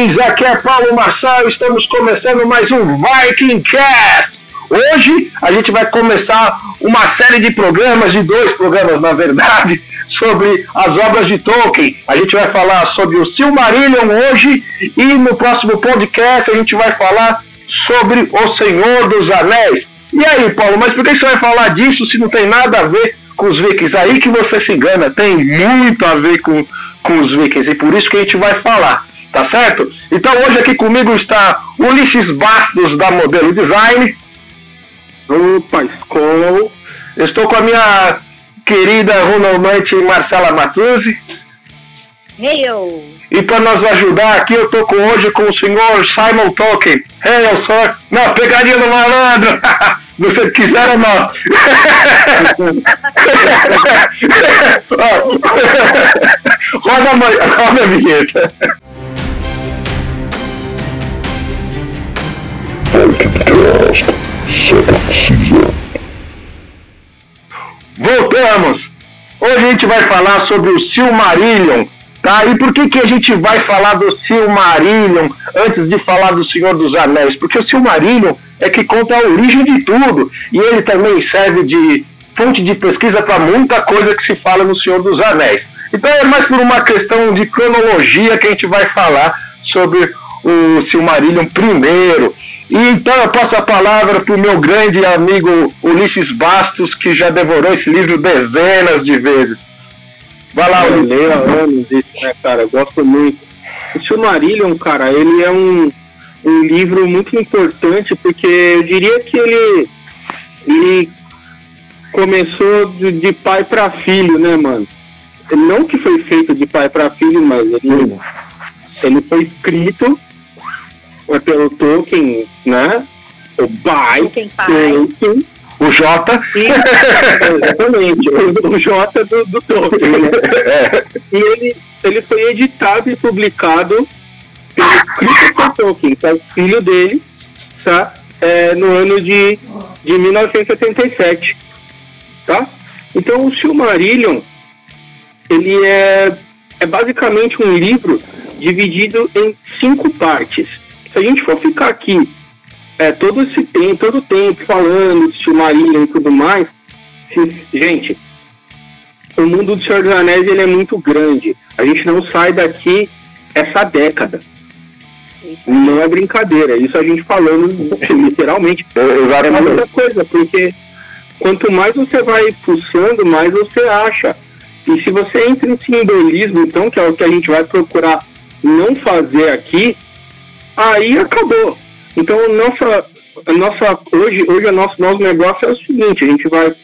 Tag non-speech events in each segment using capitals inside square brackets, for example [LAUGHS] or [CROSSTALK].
Vikings! Aqui é Paulo Marçal, estamos começando mais um Viking Cast. Hoje a gente vai começar uma série de programas, de dois programas na verdade, [LAUGHS] sobre as obras de Tolkien. A gente vai falar sobre o Silmarillion hoje e no próximo podcast a gente vai falar sobre o Senhor dos Anéis. E aí, Paulo, mas por que você vai falar disso se não tem nada a ver com os Vikings? Aí que você se engana, tem muito a ver com, com os Vikings e por isso que a gente vai falar. Tá certo? Então hoje aqui comigo está Ulisses Bastos da Modelo Design. Opa, Skol. Estou com a minha querida runamante Marcela Matuzzi. Hail! E para nos ajudar aqui, eu tô com hoje com o senhor Simon Tolkien. Hail, sir! [LAUGHS] Não, pegaria no malandro! Você quiser, é nós! [LAUGHS] [LAUGHS] roda, a, roda a vinheta. Podcast Voltamos! Hoje a gente vai falar sobre o Silmarillion, tá? E por que, que a gente vai falar do Silmarillion antes de falar do Senhor dos Anéis? Porque o Silmarillion é que conta a origem de tudo e ele também serve de fonte de pesquisa para muita coisa que se fala no Senhor dos Anéis. Então é mais por uma questão de cronologia que a gente vai falar sobre o Silmarillion primeiro. E então eu passo a palavra para o meu grande amigo Ulisses Bastos, que já devorou esse livro dezenas de vezes. Vai lá, Ulisses. Eu anos isso, né, cara? Eu gosto muito. O Silmarillion, cara, ele é um, um livro muito importante, porque eu diria que ele, ele começou de, de pai para filho, né, mano? Não que foi feito de pai para filho, mas ele, ele foi escrito pelo Tolkien, né? O pai, Tolkien, o J. E, [LAUGHS] exatamente, o, o J do, do Tolkien. Né? E ele, ele foi editado e publicado pelo Christopher Tolkien, que é o filho dele, tá? É, no ano de, de 1977. Tá? Então o Silmarillion ele é, é basicamente um livro dividido em cinco partes se a gente for ficar aqui é, todo esse tempo, todo o tempo falando de Silmarillion e tudo mais, se, gente, o mundo do Senhor dos Anéis ele é muito grande. A gente não sai daqui essa década. Não é brincadeira, isso a gente falando [LAUGHS] literalmente. É, é muita coisa, porque quanto mais você vai pulsando, mais você acha. E se você entra em simbolismo, então, que é o que a gente vai procurar não fazer aqui, aí acabou. Então, nossa, nossa, hoje, hoje o nosso, nosso negócio é o seguinte, a gente vai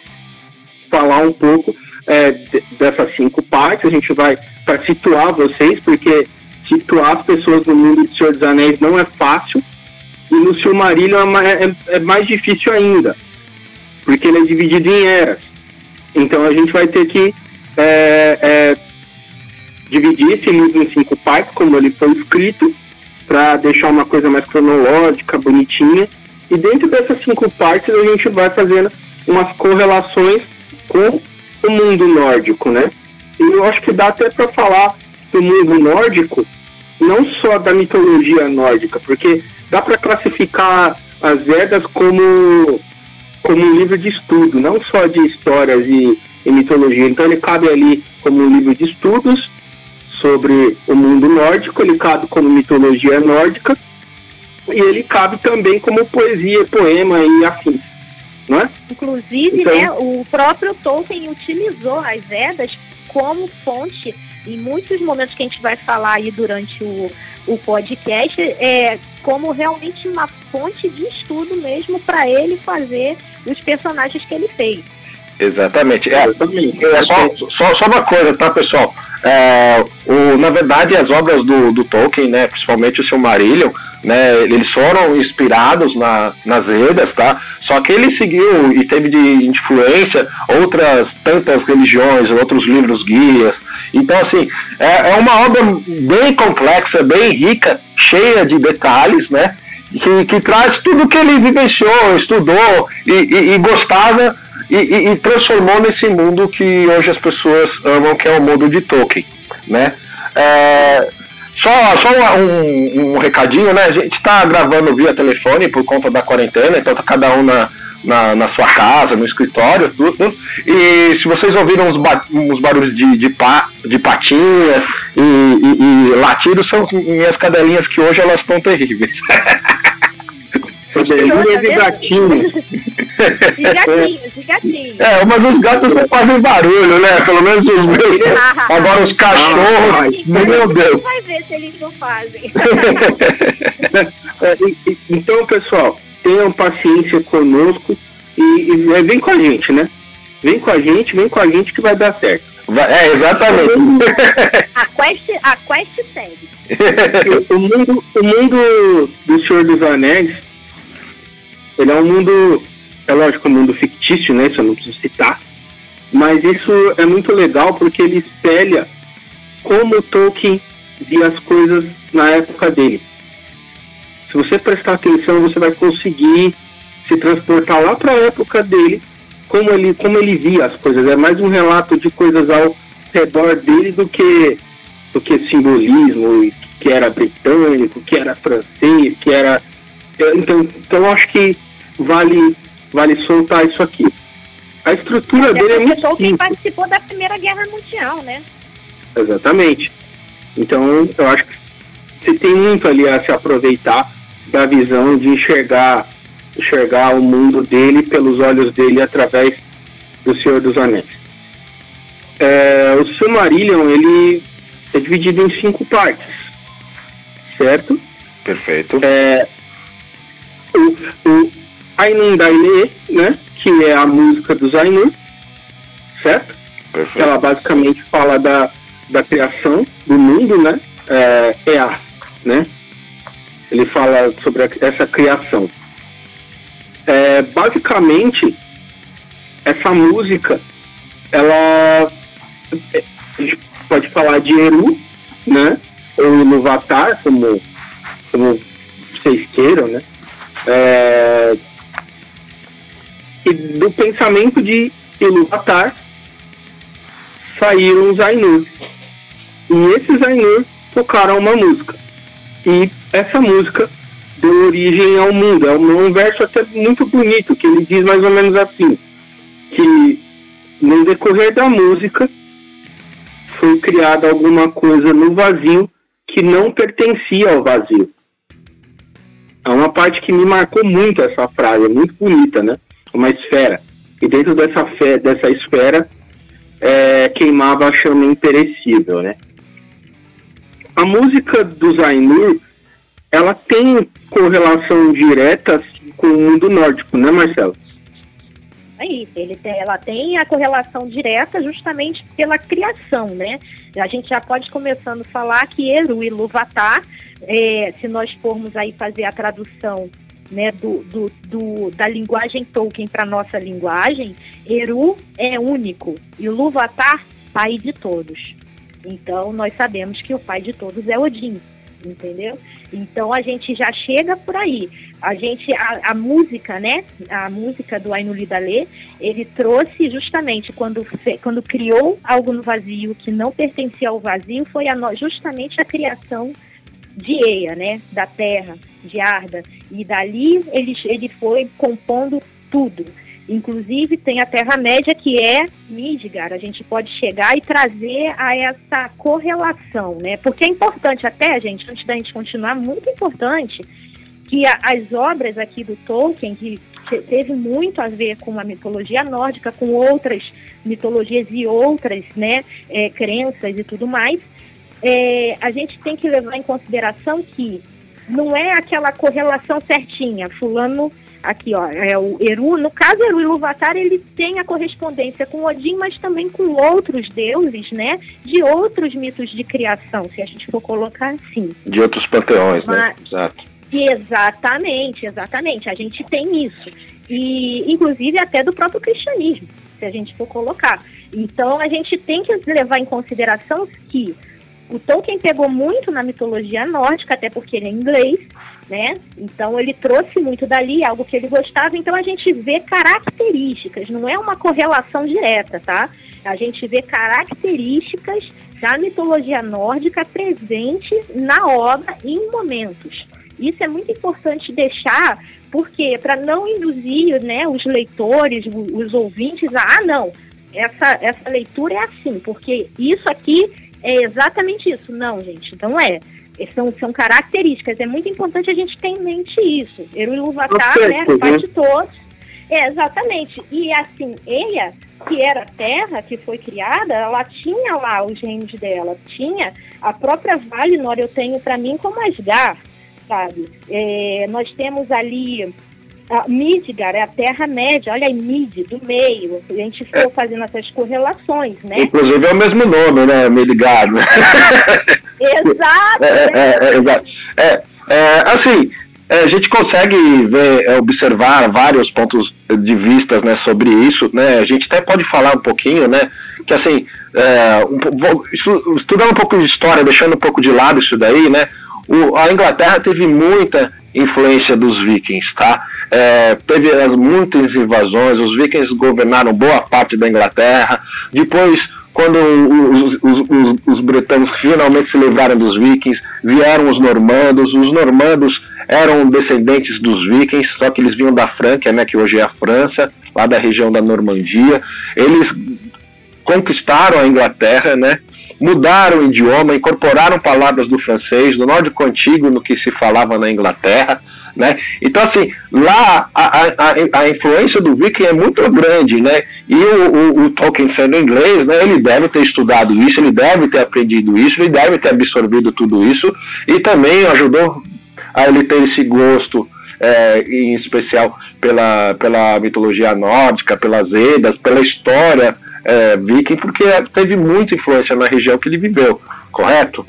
falar um pouco é, dessas cinco partes, a gente vai para situar vocês, porque situar as pessoas no mundo de Senhor dos Anéis não é fácil, e no Silmarillion é, é, é mais difícil ainda, porque ele é dividido em eras. Então a gente vai ter que é, é, dividir esse livro em cinco partes, como ele foi escrito, para deixar uma coisa mais cronológica, bonitinha. E dentro dessas cinco partes a gente vai fazendo umas correlações com o mundo nórdico, né? E eu acho que dá até para falar do mundo nórdico, não só da mitologia nórdica, porque dá para classificar as Edas como como um livro de estudo, não só de histórias e, e mitologia. Então ele cabe ali como um livro de estudos sobre o mundo nórdico, ele cabe como mitologia nórdica e ele cabe também como poesia, poema e afins. Não é? Inclusive, então, né, o próprio Tolkien utilizou as Edas como fonte em muitos momentos que a gente vai falar aí durante o, o podcast, é como realmente uma fonte de estudo mesmo para ele fazer os personagens que ele fez. Exatamente. É, é só, só, só uma coisa, tá, pessoal? É, o, na verdade, as obras do, do Tolkien, né, principalmente o Silmarillion, né, eles foram inspirados na, nas Edas, tá? Só que ele seguiu e teve de influência outras tantas religiões, outros livros guias. Então, assim, é, é uma obra bem complexa, bem rica, cheia de detalhes, né? Que, que traz tudo que ele vivenciou, estudou e, e, e gostava e, e, e, transformou nesse mundo que hoje as pessoas amam, que é o mundo de Tolkien, né? É, Só, só um, um, recadinho, né? A gente está gravando via telefone por conta da quarentena, então tá cada um na, na, na, sua casa, no escritório, tudo. E se vocês ouviram uns, ba uns barulhos de, de, pa de patinhas e, e, e latidos, são minhas cadelinhas que hoje elas estão terríveis. [LAUGHS] Orelhinhas [LAUGHS] e gatinhos. E gatinhos, e gatinhos. É, mas os gatos não fazem barulho, né? Pelo menos os meus. [LAUGHS] Agora os cachorros, meu Deus. vai ver se eles não fazem. [LAUGHS] É, então, pessoal, tenham paciência conosco e, e vem com a gente, né? Vem com a gente, vem com a gente que vai dar certo. É, exatamente. A quest, a quest segue. o, mundo, o mundo do Senhor dos Anéis ele é um mundo, é lógico, um mundo fictício, né? Isso eu não preciso citar. Mas isso é muito legal porque ele espelha como Tolkien via as coisas na época dele. Se você prestar atenção, você vai conseguir se transportar lá para a época dele, como ele, como ele via as coisas. É mais um relato de coisas ao redor dele do que do que simbolismo, que era britânico, que era francês, que era então, então acho que vale, vale soltar isso aqui. A estrutura Até dele é muito simples. participou da Primeira Guerra Mundial, né? Exatamente. Então, eu acho que você tem muito ali a se aproveitar da visão de enxergar, enxergar o mundo dele pelos olhos dele através do Senhor dos Anéis. É, o Silmarillion, ele é dividido em cinco partes, certo? Perfeito. É, o, o, Ainun Daile, né? Que é a música dos Ainur, certo? Perfeito. Ela basicamente fala da, da criação do mundo, né? É, é a, né? Ele fala sobre a, essa criação. É, basicamente, essa música, ela é, a gente pode falar de Eru, né? Ou Iluvatar, como, como vocês queiram, né? É, e do pensamento de Ilúvatar saíram os Ainur. E esses Ainur tocaram uma música. E essa música deu origem ao mundo. É um, verso até muito bonito, que ele diz mais ou menos assim, que no decorrer da música foi criada alguma coisa no vazio que não pertencia ao vazio. É uma parte que me marcou muito essa frase, é muito bonita, né? Uma esfera. E dentro dessa, dessa esfera é, queimava a chama imperecível, né? A música do Zainur, ela tem correlação direta com o mundo nórdico, né, Marcelo? É isso, ele tem, ela tem a correlação direta justamente pela criação, né? A gente já pode começando a falar que Eru e Luvatar, é, se nós formos aí fazer a tradução né, do, do, do, da linguagem Tolkien para nossa linguagem, Eru é único e Luvatar, pai de todos. Então, nós sabemos que o pai de todos é Odin, entendeu? Então, a gente já chega por aí. A gente, a, a música, né, a música do Ainuli Dale, ele trouxe justamente quando, quando criou algo no vazio que não pertencia ao vazio, foi a, justamente a criação de Eia, né, da terra, de Arda, e dali ele, ele foi compondo tudo. Inclusive tem a Terra-média que é Midgar. A gente pode chegar e trazer a essa correlação, né? Porque é importante até, gente, antes da gente continuar, muito importante que a, as obras aqui do Tolkien, que teve muito a ver com a mitologia nórdica, com outras mitologias e outras né, é, crenças e tudo mais, é, a gente tem que levar em consideração que não é aquela correlação certinha, fulano aqui, ó, é o Eru, no caso Eru Iluvatar, ele tem a correspondência com Odin, mas também com outros deuses, né, de outros mitos de criação, se a gente for colocar assim. De outros panteões, né? mas, né? Exato. Exatamente, exatamente, a gente tem isso. E, inclusive, até do próprio cristianismo, se a gente for colocar. Então, a gente tem que levar em consideração que o Tolkien pegou muito na mitologia nórdica, até porque ele é inglês, né? Então ele trouxe muito dali, algo que ele gostava. Então a gente vê características, não é uma correlação direta, tá? A gente vê características da mitologia nórdica presente na obra em momentos. Isso é muito importante deixar, porque para não induzir né, os leitores, os ouvintes, a, ah, não, essa, essa leitura é assim, porque isso aqui é exatamente isso. Não, gente, não é. São, são características. É muito importante a gente ter em mente isso. Eruiluvatá, né, faz de todos. É, exatamente. E assim, Eia, que era a terra que foi criada, ela tinha lá os reinos dela. Tinha a própria Valinor, eu tenho para mim como Asgard sabe? É, nós temos ali a Midgar, é a Terra-média, olha aí, Mid, do meio. A gente foi é. fazendo essas correlações, né? Inclusive é o mesmo nome, né? Midgar. Né? [LAUGHS] Exato! É, é, é, exato. É, é, assim, a gente consegue ver, observar vários pontos de vistas né, sobre isso, né? A gente até pode falar um pouquinho, né? Que assim, um, estudando um pouco de história, deixando um pouco de lado isso daí, né? o, a Inglaterra teve muita influência dos vikings, tá? É, teve as, muitas invasões, os vikings governaram boa parte da Inglaterra. Depois, quando os, os, os, os britânicos finalmente se livraram dos vikings, vieram os normandos. Os normandos eram descendentes dos vikings, só que eles vinham da Franca, né, que hoje é a França, lá da região da Normandia. Eles conquistaram a Inglaterra, né? mudaram o idioma, incorporaram palavras do francês, do nórdico antigo, no que se falava na Inglaterra. Né? Então, assim, lá a, a, a influência do viking é muito grande, né? E o, o, o, Tolkien sendo inglês, né, ele deve ter estudado isso, ele deve ter aprendido isso, ele deve ter absorvido tudo isso, e também ajudou a ele ter esse gosto, é, em especial pela, pela mitologia nórdica, pelas Edas, pela história é, viking, porque teve muita influência na região que ele viveu, correto?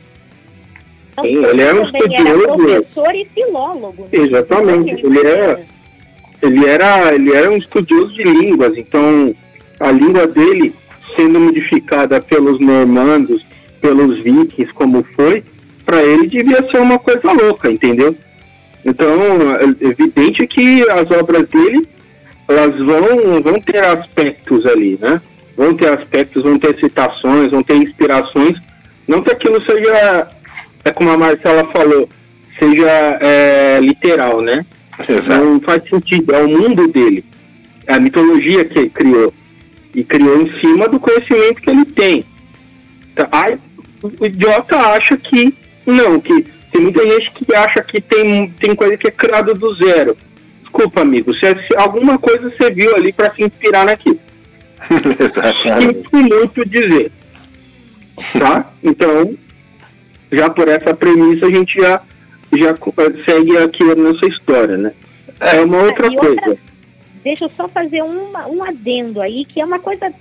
Sim, ele era um estudioso. Era professor e filólogo. Né? Exatamente. Ele era, ele, era, ele era um estudioso de línguas, então a língua dele, sendo modificada pelos normandos, pelos vikings, como foi, para ele devia ser uma coisa louca, entendeu? Então, é evidente que as obras dele, elas vão, vão ter aspectos ali, né? vão ter aspectos, vão ter citações, vão ter inspirações. Não que aquilo seja, é como a Marcela falou, seja é, literal, né? Exato. Não faz sentido, é o mundo dele. É a mitologia que ele criou. E criou em cima do conhecimento que ele tem. Tá, aí, o idiota acha que não, que tem muita gente que acha que tem, tem coisa que é criada do zero. Desculpa, amigo, se, se alguma coisa você viu ali para se inspirar naquilo. [LAUGHS] Sinto muito dizer. Tá? Então, já por essa premissa, a gente já, já segue aqui a nossa história, né? É uma outra coisa. Outra, deixa eu só fazer uma, um adendo aí, que é uma coisa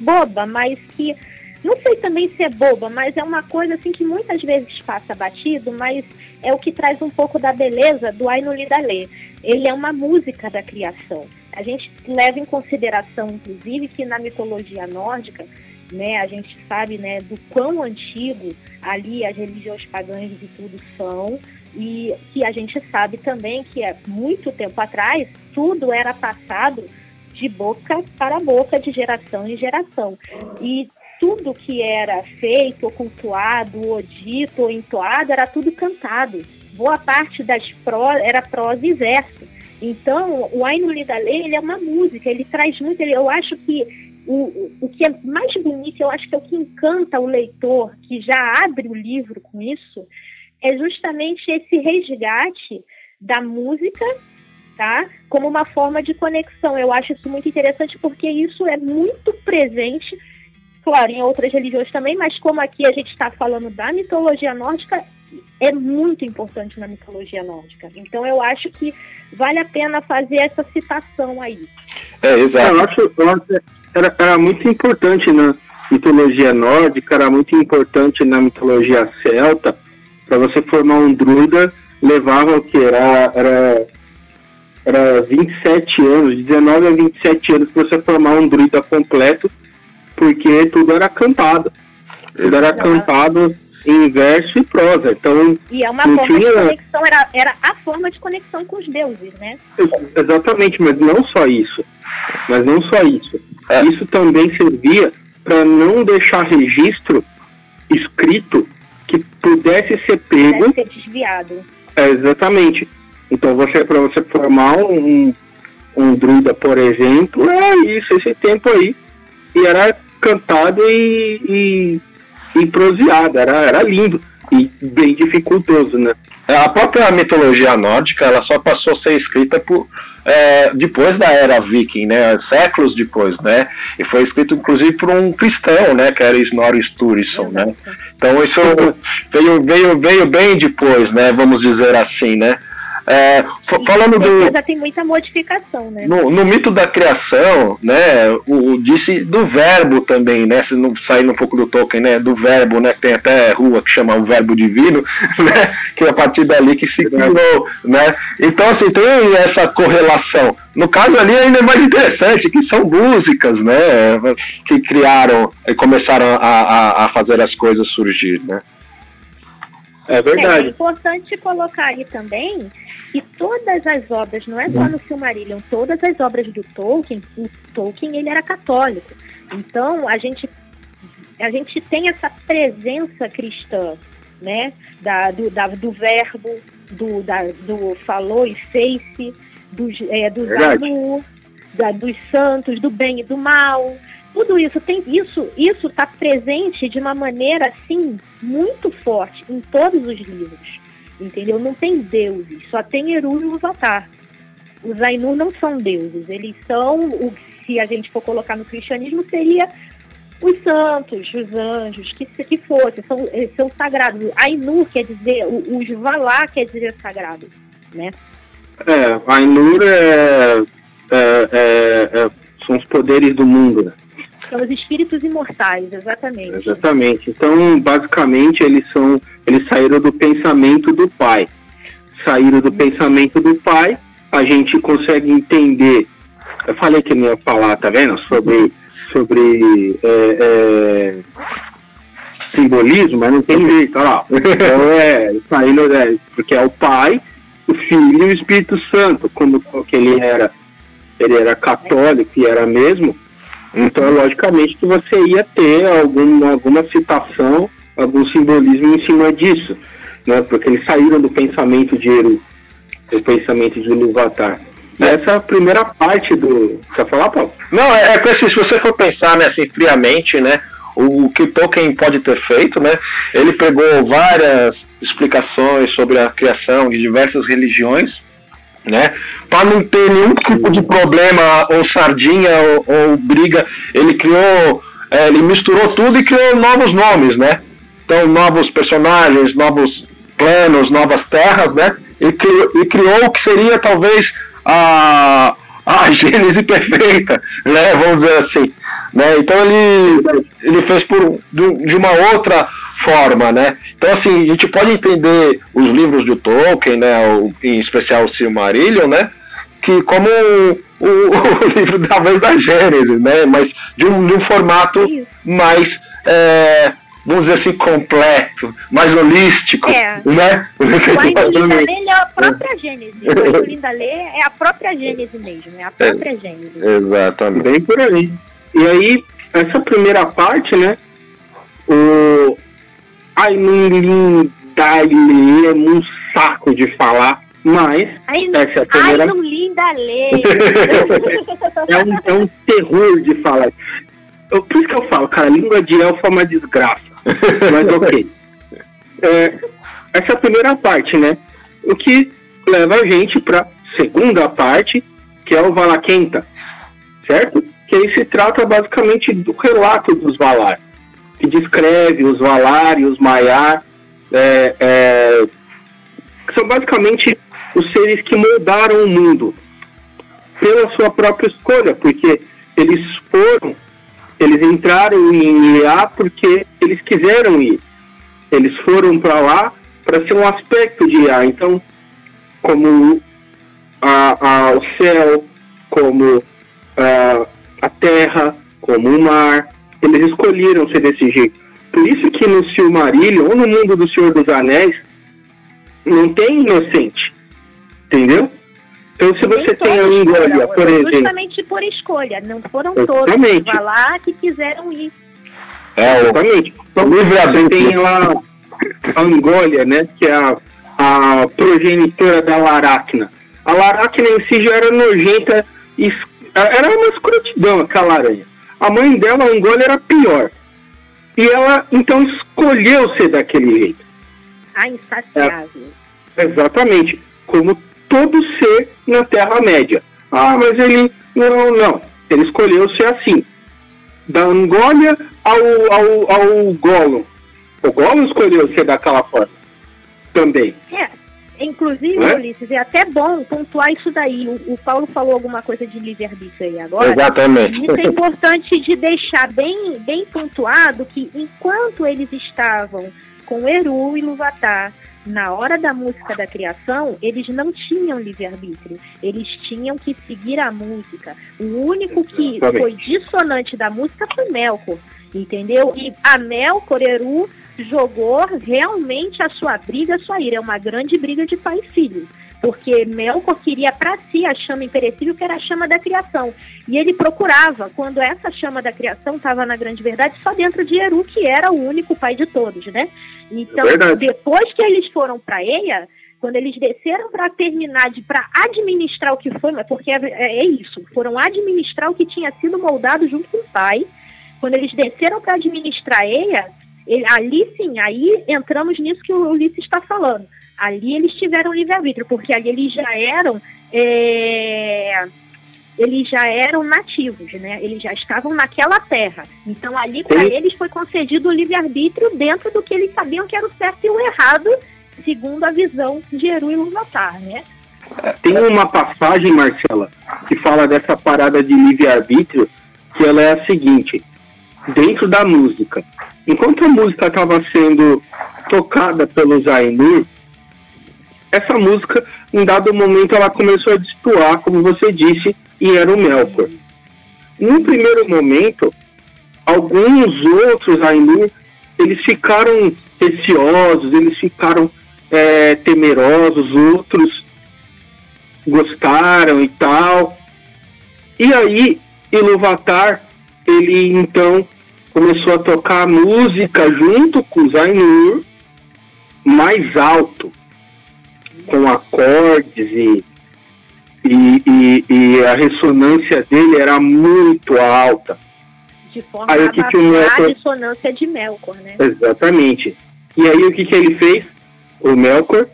boba, mas que. Não sei também se é boba, mas é uma coisa assim que muitas vezes passa batido, mas é o que traz um pouco da beleza do Ainu Lidalê. Ele é uma música da criação. A gente leva em consideração, inclusive, que na mitologia nórdica, né, a gente sabe né, do quão antigo ali as religiões pagãs e tudo são, e que a gente sabe também que há muito tempo atrás tudo era passado de boca para boca, de geração em geração. E tudo que era feito, ou cultuado, ou dito, ou entoado, era tudo cantado. Boa parte das pró era prosa e verso. Então, o Ainu Lidalê, ele é uma música, ele traz muito, ele, eu acho que o, o que é mais bonito, eu acho que é o que encanta o leitor, que já abre o livro com isso, é justamente esse resgate da música, tá? Como uma forma de conexão. Eu acho isso muito interessante porque isso é muito presente, claro, em outras religiões também, mas como aqui a gente está falando da mitologia nórdica, é muito importante na mitologia nórdica. Então eu acho que vale a pena fazer essa citação aí. É, exato. Eu acho, eu acho era, era muito importante na mitologia nórdica, era muito importante na mitologia celta, para você formar um druida, levava o que? Era, era, era 27 anos, 19 a 27 anos para você formar um druida completo, porque tudo era cantado. Tudo era cantado em verso e prosa. Então, e é uma forma tinha... de conexão, era, era a forma de conexão com os deuses, né? Exatamente, mas não só isso. Mas não só isso. É. Isso também servia para não deixar registro escrito que pudesse ser pego. Pudesse ser desviado. É, exatamente. Então, você para você formar um, um druida, por exemplo, é isso, esse tempo aí. E era cantado e, e, e proseado, era, era lindo e bem dificultoso, né? A própria mitologia nórdica ela só passou a ser escrita por, é, depois da era viking, né, séculos depois, né, e foi escrito inclusive por um cristão, né, que era Snorri Sturluson, né. Então isso veio, veio, veio bem depois, né, vamos dizer assim, né. É, falando do. Já tem muita modificação, né? No, no, mito da criação, né? O, o, disse do verbo também, né? Se não saindo um pouco do Tolkien, né? Do verbo, né? Tem até rua que chama o verbo divino, [LAUGHS] né? Que é a partir dali que se criou, né? Então, assim, tem essa correlação. No caso ali ainda é mais interessante, que são músicas, né? Que criaram e começaram a, a, a fazer as coisas surgir, né? É verdade. É, é importante colocar aí também que todas as obras, não é só no Silmarillion, todas as obras do Tolkien, o Tolkien ele era católico. Então a gente a gente tem essa presença cristã, né? Da, do, da, do verbo, do, da, do falou e fez-se, dos, é, anu, da, dos santos, do bem e do mal, tudo isso tem isso, isso está presente de uma maneira assim muito forte em todos os livros, entendeu? Não tem deuses, só tem Eru e Uvatar. Os Ainur não são deuses, eles são o se a gente for colocar no cristianismo seria os santos, os anjos, que que fosse, são, são sagrados. Ainur quer dizer, os Valá quer dizer sagrado, né? É, Ainur é, é, é, é, são os poderes do mundo, né? São os espíritos imortais, exatamente. Exatamente. Então, basicamente, eles são, eles saíram do pensamento do pai. Saíram do pensamento do pai, a gente consegue entender. Eu falei que não ia falar, tá vendo? Sobre, sobre é, é, simbolismo, mas não tem jeito, olha lá. Então é, saindo, é, porque é o pai, o filho e o Espírito Santo, como que ele era, ele era católico e era mesmo, então, logicamente, que você ia ter algum, alguma citação, algum simbolismo em cima disso, né? Porque eles saíram do pensamento de Eru, do pensamento de Luvatar. Essa é a primeira parte do. Quer falar, Paulo? Não, é, é que assim, se você for pensar né, assim, friamente, né? O que Tolkien pode ter feito, né? Ele pegou várias explicações sobre a criação de diversas religiões né? Para não ter nenhum tipo de problema ou sardinha ou, ou briga, ele criou, é, ele misturou tudo e criou novos nomes, né? Então novos personagens, novos planos, novas terras, né? E criou, e criou o que seria talvez a, a [LAUGHS] gênese perfeita, né? Vamos dizer assim, né? Então ele ele fez por de uma outra forma, né? Então, assim, a gente pode entender os livros de Tolkien, né, o, em especial o Silmarillion, né, que como o, o, [LAUGHS] o livro talvez da Gênesis, né, mas de um, de um formato mais, é, vamos dizer assim, completo, mais holístico, é. né? O Ainda é a própria Gênesis, o Ainda Lê é a própria Gênesis mesmo, é a própria é, Gênesis. Exatamente. Bem por aí. E aí, essa primeira parte, né, o, Ai, não dá é um saco de falar, mas ai, essa é a primeira... Ai, não linda lei. [LAUGHS] é, um, é um terror de falar. Eu, por isso que eu falo, cara, língua de elfo é uma desgraça. Mas [LAUGHS] ok. É, essa é a primeira parte, né? O que leva a gente para segunda parte, que é o Valaquenta, certo? Que aí se trata basicamente do relato dos Valar que descreve os Valar e os Maiar, é, é, que são basicamente os seres que moldaram o mundo pela sua própria escolha, porque eles foram, eles entraram em Iá porque eles quiseram ir. Eles foram para lá para ser um aspecto de Iá. Então, como a, a, o céu, como a, a terra, como o mar, eles escolheram ser desse jeito. Por isso que no Silmarillion, ou no mundo do Senhor dos Anéis, não tem inocente. Entendeu? Então, se você tem a Ingória, por exemplo. Justamente por escolha, não foram Exatamente. todos lá que quiseram ir. É, Exatamente. Então, você tem lá a Angólia, né? Que é a, a progenitora da Laracna. A Laracna em si já era nojenta, era uma escrotidão aquela aranha. A mãe dela, a Angólia, era pior. E ela, então, escolheu ser daquele jeito. A insaciável. É, exatamente. Como todo ser na Terra-média. Ah, mas ele. Não, não. Ele escolheu ser assim. Da Angólia ao, ao, ao Gollum. O Gollum escolheu ser daquela forma. Também. É. Inclusive, é? Ulisses, é até bom pontuar isso daí. O, o Paulo falou alguma coisa de livre-arbítrio aí agora. Exatamente. Isso é importante de deixar bem, bem pontuado que enquanto eles estavam com Eru e Luvatar na hora da música da criação, eles não tinham livre-arbítrio. Eles tinham que seguir a música. O único que foi dissonante da música foi Melkor, entendeu? E a Melkor, Eru, jogou realmente a sua briga, a sua ira. É uma grande briga de pai e filho. Porque Melkor queria para si a chama imperecível, que era a chama da criação. E ele procurava, quando essa chama da criação estava na grande verdade, só dentro de Eru, que era o único pai de todos, né? Então, é depois que eles foram para Eia, quando eles desceram para terminar, de para administrar o que foi, porque é, é, é, isso, foram administrar o que tinha sido moldado junto com o pai. Quando eles desceram para administrar Eia, ele, ali sim, aí entramos nisso que o Ulisses está falando. Ali eles tiveram livre-arbítrio, porque ali eles já eram. É, eles já eram nativos, né? Eles já estavam naquela terra. Então ali para eles foi concedido o livre-arbítrio dentro do que eles sabiam que era o certo e o errado, segundo a visão de Eru e Luvatar, né? Tem uma passagem, Marcela, que fala dessa parada de livre-arbítrio, que ela é a seguinte: dentro da música, enquanto a música estava sendo tocada pelos Ainur, essa música, em dado momento, ela começou a destoar, como você disse, e era o Melkor. Num primeiro momento, alguns outros Ainur, eles ficaram receosos, eles ficaram é, temerosos, outros gostaram e tal. E aí, Iluvatar, ele então começou a tocar música junto com os Ainur mais alto com acordes e, e, e, e, a ressonância dele era muito alta. De forma aí, a que que o Melkor... a ressonância de Melkor, né? Exatamente. E aí o que, que ele fez? O Melkor,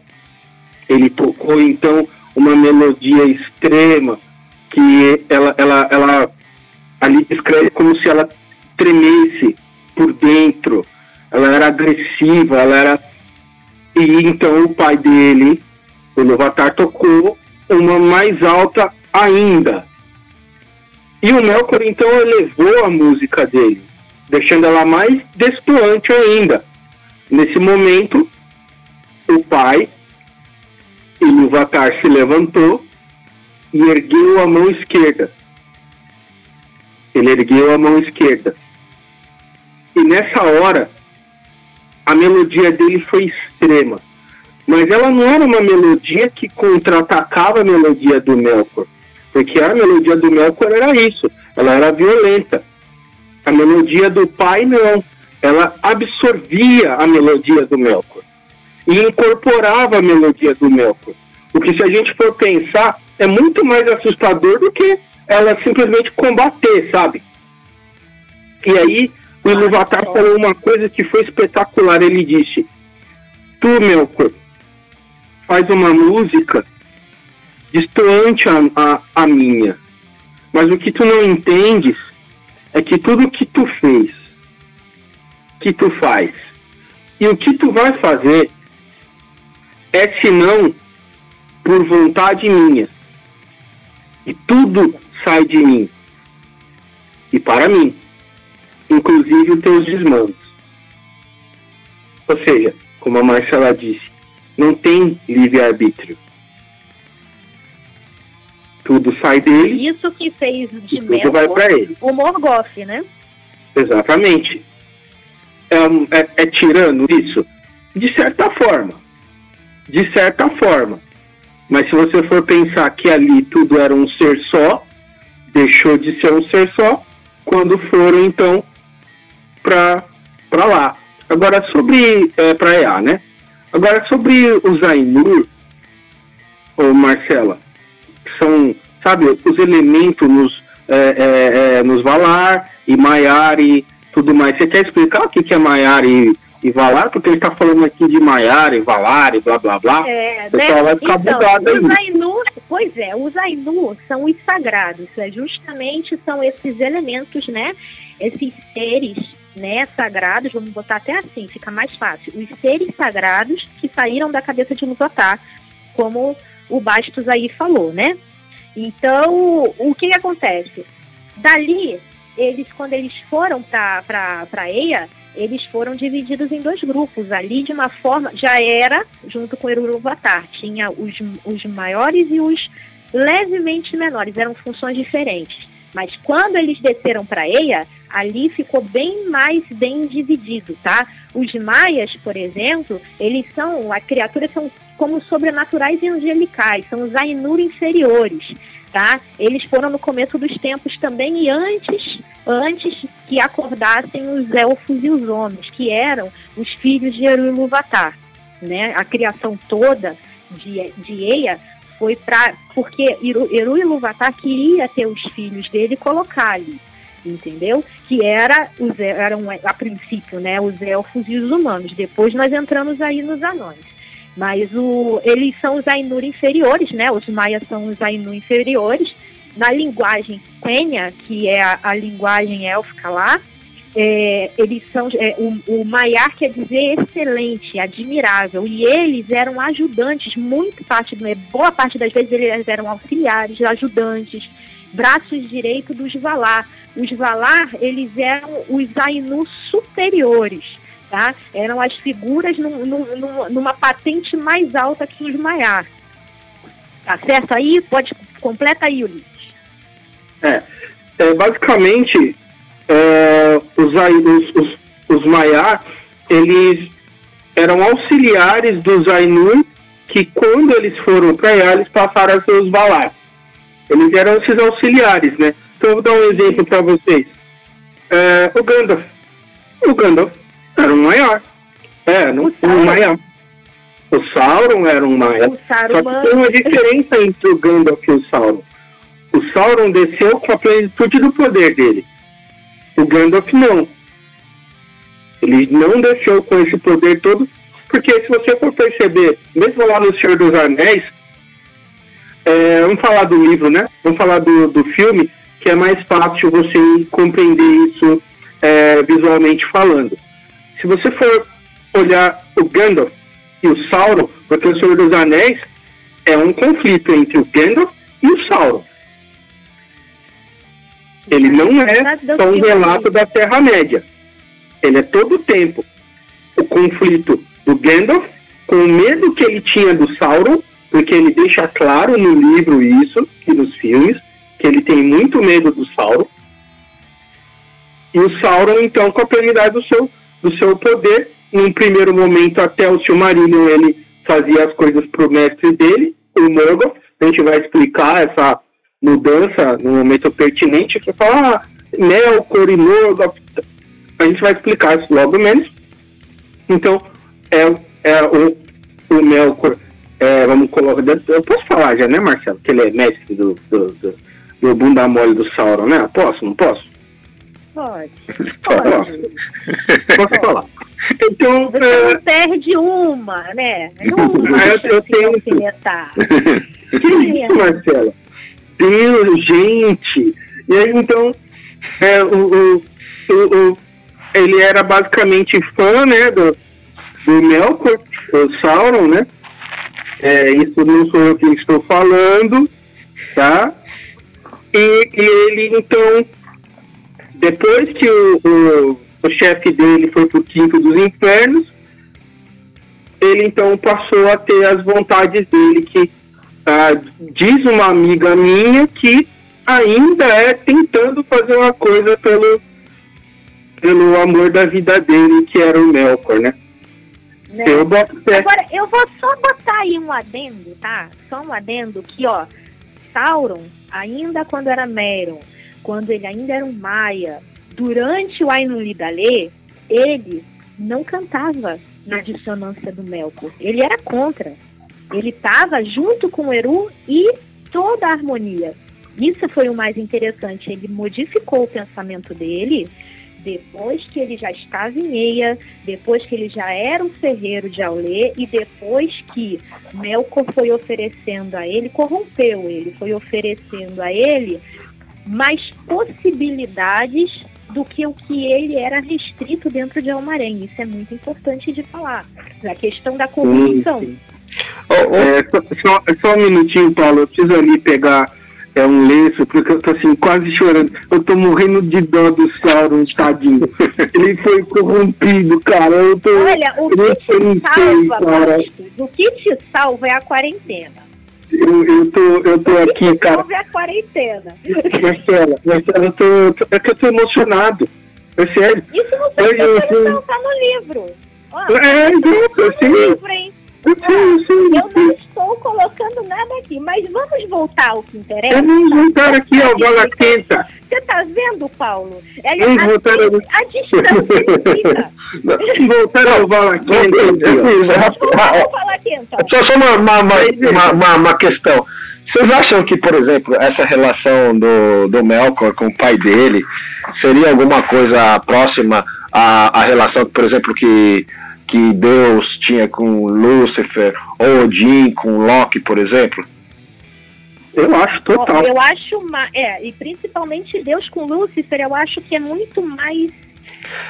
ele tocou então uma melodia extrema que ela, ela, ela ali descreve como se ela tremesse por dentro. Ela era agressiva, ela era. E então o pai dele o Novatar tocou uma mais alta ainda. E o Melkor então elevou a música dele, deixando ela mais destoante ainda. Nesse momento, o pai, Ilúvatar, se levantou e ergueu a mão esquerda. Ele ergueu a mão esquerda. E nessa hora, a melodia dele foi extrema mas ela não era uma melodia que contra-atacava a melodia do Melkor, porque a melodia do Melkor era isso, ela era violenta. A melodia do pai não, ela absorvia a melodia do Melkor e incorporava a melodia do Melkor. O que se a gente for pensar é muito mais assustador do que ela simplesmente combater, sabe? E aí o Iluvatar falou uma coisa que foi espetacular. Ele disse: Tu, Melkor, faz uma música distoante a, a, a minha. Mas o que tu não entendes é que tudo que tu fez, que tu faz, e o que tu vai fazer é senão por vontade minha. E tudo sai de mim. E para mim. Inclusive os teus desmandos. Ou seja, como a Marcela disse, não tem livre-arbítrio. Tudo sai dele. Isso que fez de tudo vai para ele. o Morgoth, né? Exatamente. É, é, é tirano isso? De certa forma. De certa forma. Mas se você for pensar que ali tudo era um ser só, deixou de ser um ser só quando foram então para lá. Agora sobre é, para EA, né? Agora sobre os Ainur, ô Marcela, são, sabe, os elementos nos, é, é, é, nos Valar e Maiar e tudo mais. Você quer explicar o que, que é Maiar e, e Valar? Porque ele está falando aqui de Maiar e Valar e blá blá blá. É, o né? vai ficar então, bugado aí. Os Ainur, pois é, os Ainur são os sagrados, é, justamente são esses elementos, né? Esses seres né, sagrados, vamos botar até assim, fica mais fácil. Os seres sagrados que saíram da cabeça de Muzotar, como o Bastos aí falou, né? Então, o que, que acontece? Dali, eles, quando eles foram para Eia, eles foram divididos em dois grupos. Ali, de uma forma, já era, junto com o Eruvatar, tinha os, os maiores e os levemente menores, eram funções diferentes. Mas quando eles desceram para Eia, ali ficou bem mais bem dividido, tá? Os maias, por exemplo, eles são, as criaturas são como sobrenaturais e angelicais, são os Ainur inferiores, tá? Eles foram no começo dos tempos também e antes, antes que acordassem os elfos e os homens, que eram os filhos de Eru Iluvatar, né? A criação toda de, de Eia foi para porque Eru, Eru Iluvatar queria ter os filhos dele e colocar ali entendeu? Que era os, eram a princípio, né, os elfos e os humanos. Depois nós entramos aí nos anões. Mas o, eles são os Ainur inferiores, né? Os maias são os Ainur inferiores. Na linguagem Quenya, que é a, a linguagem élfica lá, é, eles são é, o, o Maiar quer dizer excelente, admirável, e eles eram ajudantes, muito parte, boa parte das vezes eles eram auxiliares, ajudantes, braços direitos dos Valar. Os Valar, eles eram os Ainu superiores, tá? Eram as figuras num, num, numa patente mais alta que os Maiar. Tá certo aí? Pode, completa aí, Ulisses. É, é basicamente, é, os, os, os, os Maiar, eles eram auxiliares dos Ainu, que quando eles foram para eles passaram a ser os Valar. Eles eram esses auxiliares, né? Então, eu vou dar um exemplo para vocês. É, o Gandalf. O Gandalf era um maior. É, não, um maior. O Sauron era um maior. Só que tem uma diferença entre o Gandalf e o Sauron. O Sauron desceu com a plenitude do poder dele. O Gandalf não. Ele não desceu com esse poder todo, porque se você for perceber, mesmo lá no Senhor dos Anéis, é, vamos falar do livro, né? Vamos falar do, do filme, que é mais fácil você compreender isso é, visualmente falando. Se você for olhar o Gandalf e o Sauron, porque o Senhor dos Anéis é um conflito entre o Gandalf e o Sauron. Ele não é só um relato da Terra-média. Ele é todo o tempo o conflito do Gandalf com o medo que ele tinha do Sauron porque ele deixa claro no livro isso e nos filmes, que ele tem muito medo do Sauron. E o Sauron, então, com a plenidade do seu, do seu poder, num primeiro momento, até o Silmarillion, ele fazia as coisas pro mestre dele, o Morgoth. A gente vai explicar essa mudança no momento pertinente, que fala, ah, Melkor e Morgoth. A gente vai explicar isso logo menos. Então, é, é o, o Melkor é, vamos colocar. Eu posso falar já, né, Marcelo? Que ele é mestre do, do, do, do bunda mole do Sauron, né? Posso, não posso? Pode. Pode. Posso, posso falar. Então. Você é... não perde uma, né? [LAUGHS] Não eu, eu tenho. [LAUGHS] que isso, Marcelo? Deus, gente! E aí, então, é, o, o, o, ele era basicamente fã, né, do, do Melkor, o Sauron, né? É, isso não sou eu que estou falando, tá? E, e ele, então, depois que o, o chefe dele foi pro quinto dos infernos, ele então passou a ter as vontades dele, que ah, diz uma amiga minha que ainda é tentando fazer uma coisa pelo, pelo amor da vida dele, que era o Melkor, né? Né? Eu boto Agora, eu vou só botar aí um adendo, tá? Só um adendo que, ó, Sauron, ainda quando era Meron, quando ele ainda era um Maia, durante o Ainulidale, ele não cantava na dissonância do Melkor. Ele era contra. Ele estava junto com o Eru e toda a harmonia. Isso foi o mais interessante. Ele modificou o pensamento dele depois que ele já estava em Eia, depois que ele já era um ferreiro de Aulê e depois que Melkor foi oferecendo a ele, corrompeu ele, foi oferecendo a ele mais possibilidades do que o que ele era restrito dentro de Almarém. Isso é muito importante de falar. A questão da corrupção. É, só, só, um minutinho, Paulo. Eu preciso ali pegar é um lenço, porque eu tô assim, quase chorando. Eu tô morrendo de dó do Sauron, tadinho. [LAUGHS] Ele foi corrompido, cara. Eu tô, Olha, o que te salva, cara. o que te salva é a quarentena. Eu, eu, tô, eu tô aqui, que cara. É a quarentena. Marcela, Marcela, eu tô, é que eu tô emocionado. É sério. Isso não, eu, eu, eu, não tá no livro. Ó, é, eu, tá no livro, hein? Eu não estou colocando nada aqui, mas vamos voltar ao que interessa. Vamos voltar aqui ao bola quenta. Você está vendo, Paulo? É, a, voltar ao... a distância voltar ao bola quenta. Só, só uma, uma, uma, uma, uma questão. Vocês acham que, por exemplo, essa relação do, do Melkor com o pai dele seria alguma coisa próxima à, à relação, por exemplo, que que Deus tinha com Lúcifer, ou Odin com Loki, por exemplo? Eu acho total. Eu acho, é, e principalmente Deus com Lúcifer, eu acho que é muito mais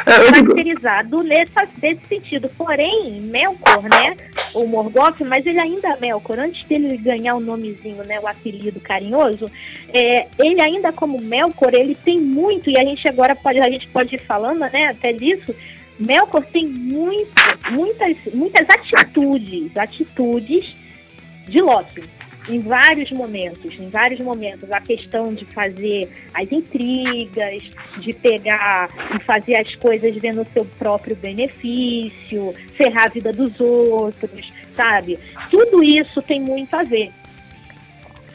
é, caracterizado nessa, nesse sentido. Porém, Melkor, né, o Morgoth, mas ele ainda é Melkor, antes dele ganhar o nomezinho, né, o apelido carinhoso, é, ele ainda como Melkor, ele tem muito, e a gente agora pode, a gente pode ir falando, né, até disso, Melkor tem muito, muitas, muitas atitudes, atitudes de Loki. Em vários momentos, em vários momentos, a questão de fazer as intrigas, de pegar e fazer as coisas vendo o seu próprio benefício, ferrar a vida dos outros, sabe? Tudo isso tem muito a ver.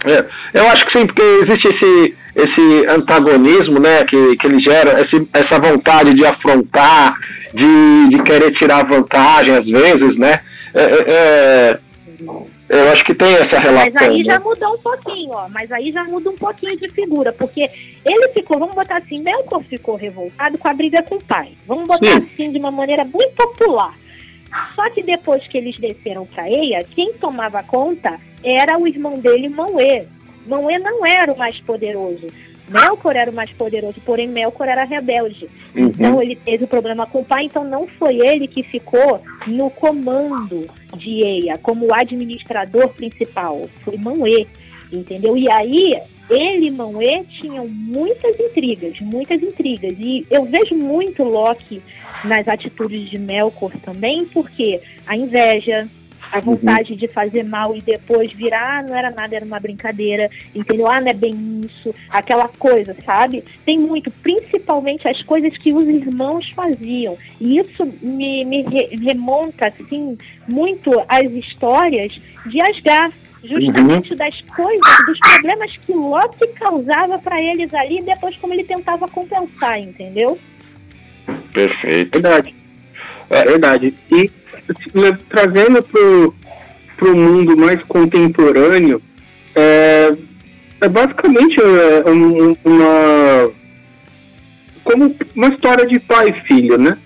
É, eu acho que sim, porque existe esse, esse antagonismo né, que, que ele gera, esse, essa vontade de afrontar, de, de querer tirar vantagem às vezes, né? É, é, é eu acho que tem essa relação. Mas aí né? já mudou um pouquinho, ó. Mas aí já muda um pouquinho de figura, porque ele ficou, vamos botar assim, Melkor ficou revoltado com a briga com o pai. Vamos botar Sim. assim de uma maneira muito popular. Só que depois que eles desceram para Eia, quem tomava conta era o irmão dele, Mauê. Mauê não era o mais poderoso. Melkor era o mais poderoso, porém Melkor era rebelde. Uhum. Então ele teve o problema com o pai, então não foi ele que ficou no comando de Eia, como administrador principal. Foi Mauê, entendeu? E aí ele e Mauê tinham muitas intrigas, muitas intrigas. E eu vejo muito Loki nas atitudes de Melkor também, porque a inveja, a uhum. vontade uhum. de fazer mal e depois virar, ah, não era nada, era uma brincadeira, entendeu? Ah, não é bem isso, aquela coisa, sabe? Tem muito, principalmente as coisas que os irmãos faziam. E isso me, me remonta, assim, muito às histórias de Asgard justamente uhum. das coisas, dos problemas que Loki causava para eles ali, e depois como ele tentava compensar, entendeu? Perfeito. Verdade. É verdade. E trazendo para o mundo mais contemporâneo, é, é basicamente é, uma como uma história de pai e filho, né?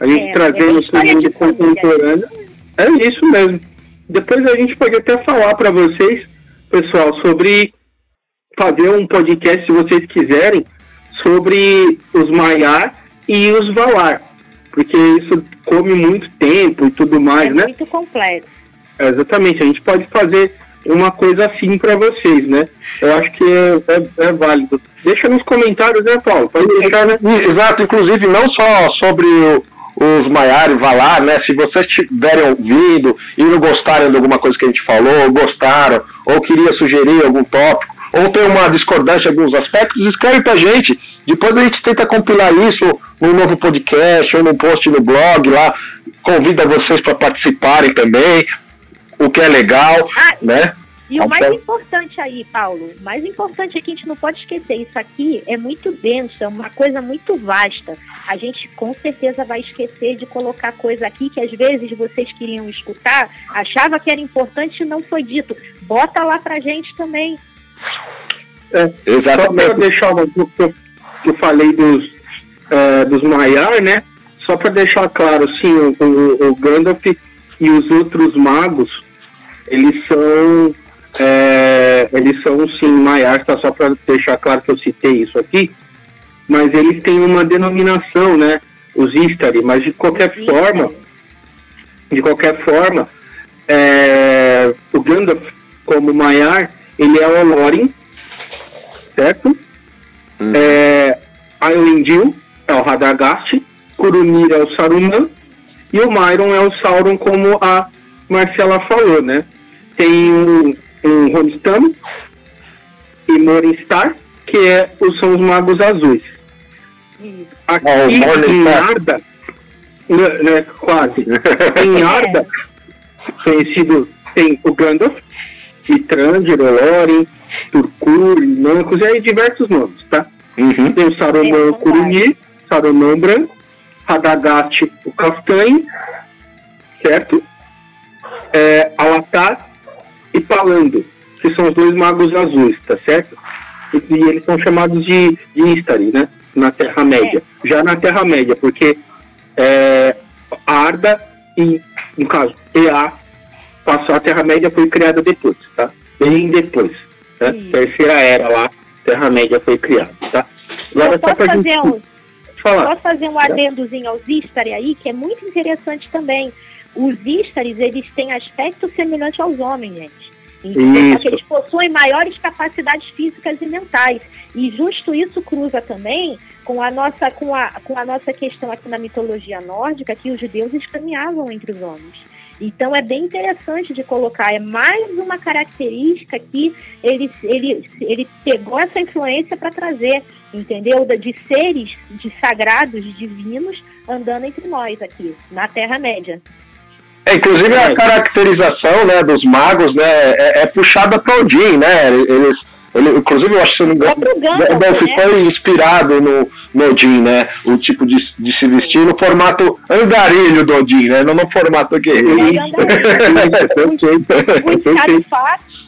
A gente é, trazendo para o mundo contemporâneo. É isso mesmo. Depois a gente pode até falar para vocês, pessoal, sobre fazer um podcast, se vocês quiserem, sobre os Maiar e os Valar. Porque isso come muito tempo e tudo mais, é né? muito complexo. É, exatamente, a gente pode fazer uma coisa assim para vocês, né? Eu acho que é, é, é, válido. Deixa nos comentários, né, Paulo? Pode deixar, né? Exato, inclusive não só sobre o, os Maiar e Valar, né? Se vocês estiverem ouvindo e não gostarem de alguma coisa que a gente falou, ou gostaram, ou queria sugerir algum tópico, ou tem uma discordância em alguns aspectos, escreve pra gente. Depois a gente tenta compilar isso num novo podcast ou num post no blog lá. Convida vocês para participarem também, o que é legal, ah, né? E o mais importante aí, Paulo, o mais importante é que a gente não pode esquecer, isso aqui é muito denso, é uma coisa muito vasta. A gente com certeza vai esquecer de colocar coisa aqui que às vezes vocês queriam escutar, achava que era importante e não foi dito. Bota lá pra gente também. É, Exatamente. Só para deixar uma que eu, que eu falei dos, uh, dos Maiar, né? Só para deixar claro, sim, o, o, o Gandalf e os outros magos, eles são é, eles são sim Maiar, tá? Só para deixar claro que eu citei isso aqui, mas eles têm uma denominação, né? Os Istari, mas de qualquer forma, de qualquer forma, é, o Gandalf como Maiar, ele é o Olorin, certo? Hum. É, Aelindil é o Radagast, Curunir é o Saruman e o Myron é o Sauron, como a Marcela falou, né? Tem um, um Ronstam e Morningstar, que é, são os Magos Azuis. Aqui oh, em Arda, né, né, quase, [LAUGHS] em Arda, conhecido, tem o Gandalf, Itrandir, Olorin, Turkur, Mancos, e aí diversos nomes, tá? Uhum. Tem o Saruman Curuni, Saruman Branco, Radagast, o Castanho, certo? É, Alatar e Palando, que são os dois magos azuis, tá certo? E, e eles são chamados de, de Istari, né? Na Terra-média. É. Já na Terra-média, porque é, Arda e, no caso, EA, passou a Terra-média foi criada depois, tá? Bem depois. Né? Terceira era lá, Terra-média foi criada, tá? Agora, só pra fazer gente... um falar. Posso fazer um adendozinho aos Istari aí, que é muito interessante também. Os Ístares, eles têm aspecto semelhante aos homens, gente. Então, eles possuem maiores capacidades físicas e mentais. E justo isso cruza também com a nossa, com a, com a nossa questão aqui na mitologia nórdica, que os deuses caminhavam entre os homens. Então é bem interessante de colocar, é mais uma característica que ele, ele, ele pegou essa influência para trazer, entendeu? De seres de sagrados, divinos, andando entre nós aqui, na Terra-média. É, inclusive a caracterização né, dos magos né, é, é puxada para Odin, né? Eles ele, inclusive, eu acho que me engano, Gandalf né? foi inspirado no, no Odin, né? O tipo de, de se vestir no formato andarilho do Odin, né? Não no formato guerreiro. [LAUGHS]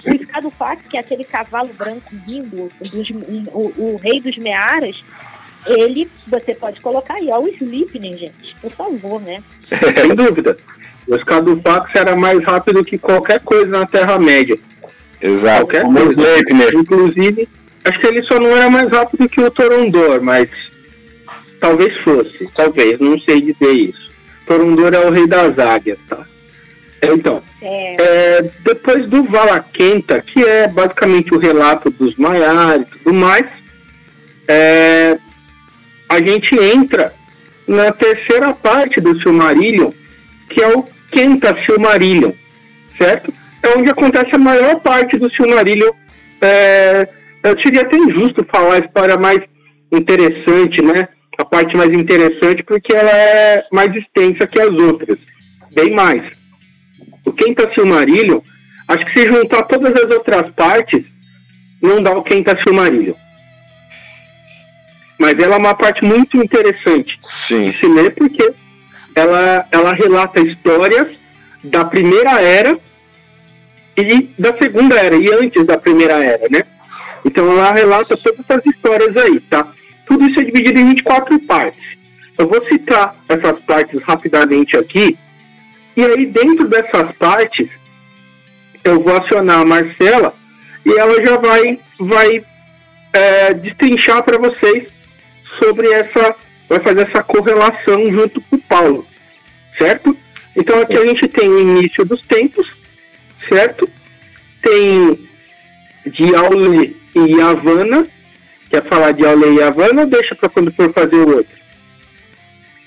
o Escadufax, que é aquele cavalo branco lindo, dos, o, o, rei dos Mearas, ele, você pode colocar aí, ó, o Sleeping, gente, por favor, né? [LAUGHS] Sem dúvida. O Escadufax era mais rápido que qualquer coisa na Terra-média. Exato. Qualquer coisa. Inclusive, acho que ele só não era mais rápido que o Torondor, mas talvez fosse, talvez, não sei dizer isso. Torondor é o rei das águias, tá? Então, é. É, depois do Valaquenta, que é basicamente o relato dos Maiar e tudo mais, é, a gente entra na terceira parte do Silmarillion, que é o Quenta Silmarillion, certo? É onde acontece a maior parte do Silmarillion. É, seria até injusto falar a história mais interessante, né? A parte mais interessante, porque ela é mais extensa que as outras. Bem mais. O Quinta Silmarillion, acho que se juntar todas as outras partes, não dá o Quinta Silmarillion. Mas ela é uma parte muito interessante Sim. de se ler, porque ela, ela relata histórias da primeira era e da segunda era, e antes da primeira era, né? Então ela relata todas essas histórias aí, tá? Tudo isso é dividido em 24 partes. Eu vou citar essas partes rapidamente aqui, e aí dentro dessas partes eu vou acionar a Marcela e ela já vai, vai é, destrinchar para vocês sobre essa, vai fazer essa correlação junto com o Paulo, certo? Então aqui a gente tem o início dos tempos, certo? Tem de Aule e Havana. Quer falar de Aule e Havana ou deixa para quando for fazer o outro?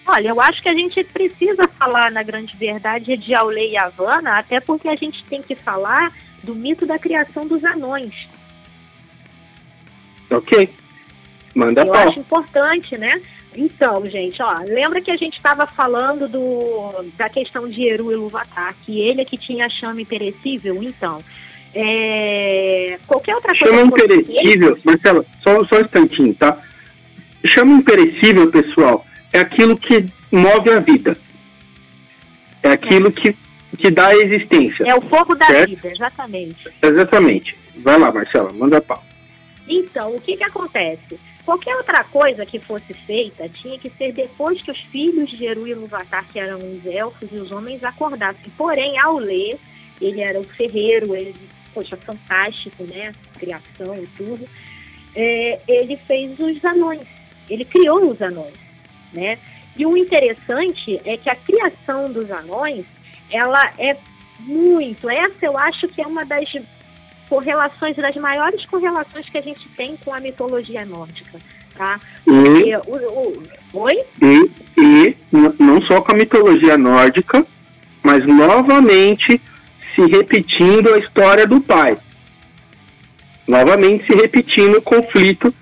Olha, eu acho que a gente precisa falar, na grande verdade, de Aule e Havana, até porque a gente tem que falar do mito da criação dos anões. Ok. Manda Eu acho importante, né? Então, gente, ó, lembra que a gente estava falando do, da questão de Eru Iluvatar, que ele é que tinha a chama imperecível? Então, É, qualquer outra coisa. Chama imperecível, Marcela, só, só um instantinho, tá? Chama imperecível, pessoal, é aquilo que move a vida. É aquilo é. que, que dá a existência. É o fogo da certo? vida, exatamente. Exatamente. Vai lá, Marcela, manda pau. Então, o que que acontece? Qualquer outra coisa que fosse feita tinha que ser depois que os filhos de Eru e Luvatar, que eram os elfos e os homens, acordassem. Porém, ao ler, ele era o ferreiro, ele, poxa, fantástico, né? Criação e tudo. É, ele fez os anões, ele criou os anões, né? E o interessante é que a criação dos anões, ela é muito, essa eu acho que é uma das correlações, das maiores correlações que a gente tem com a mitologia nórdica. Tá? E, o, o, oi? E, e não só com a mitologia nórdica, mas novamente se repetindo a história do pai. Novamente se repetindo o conflito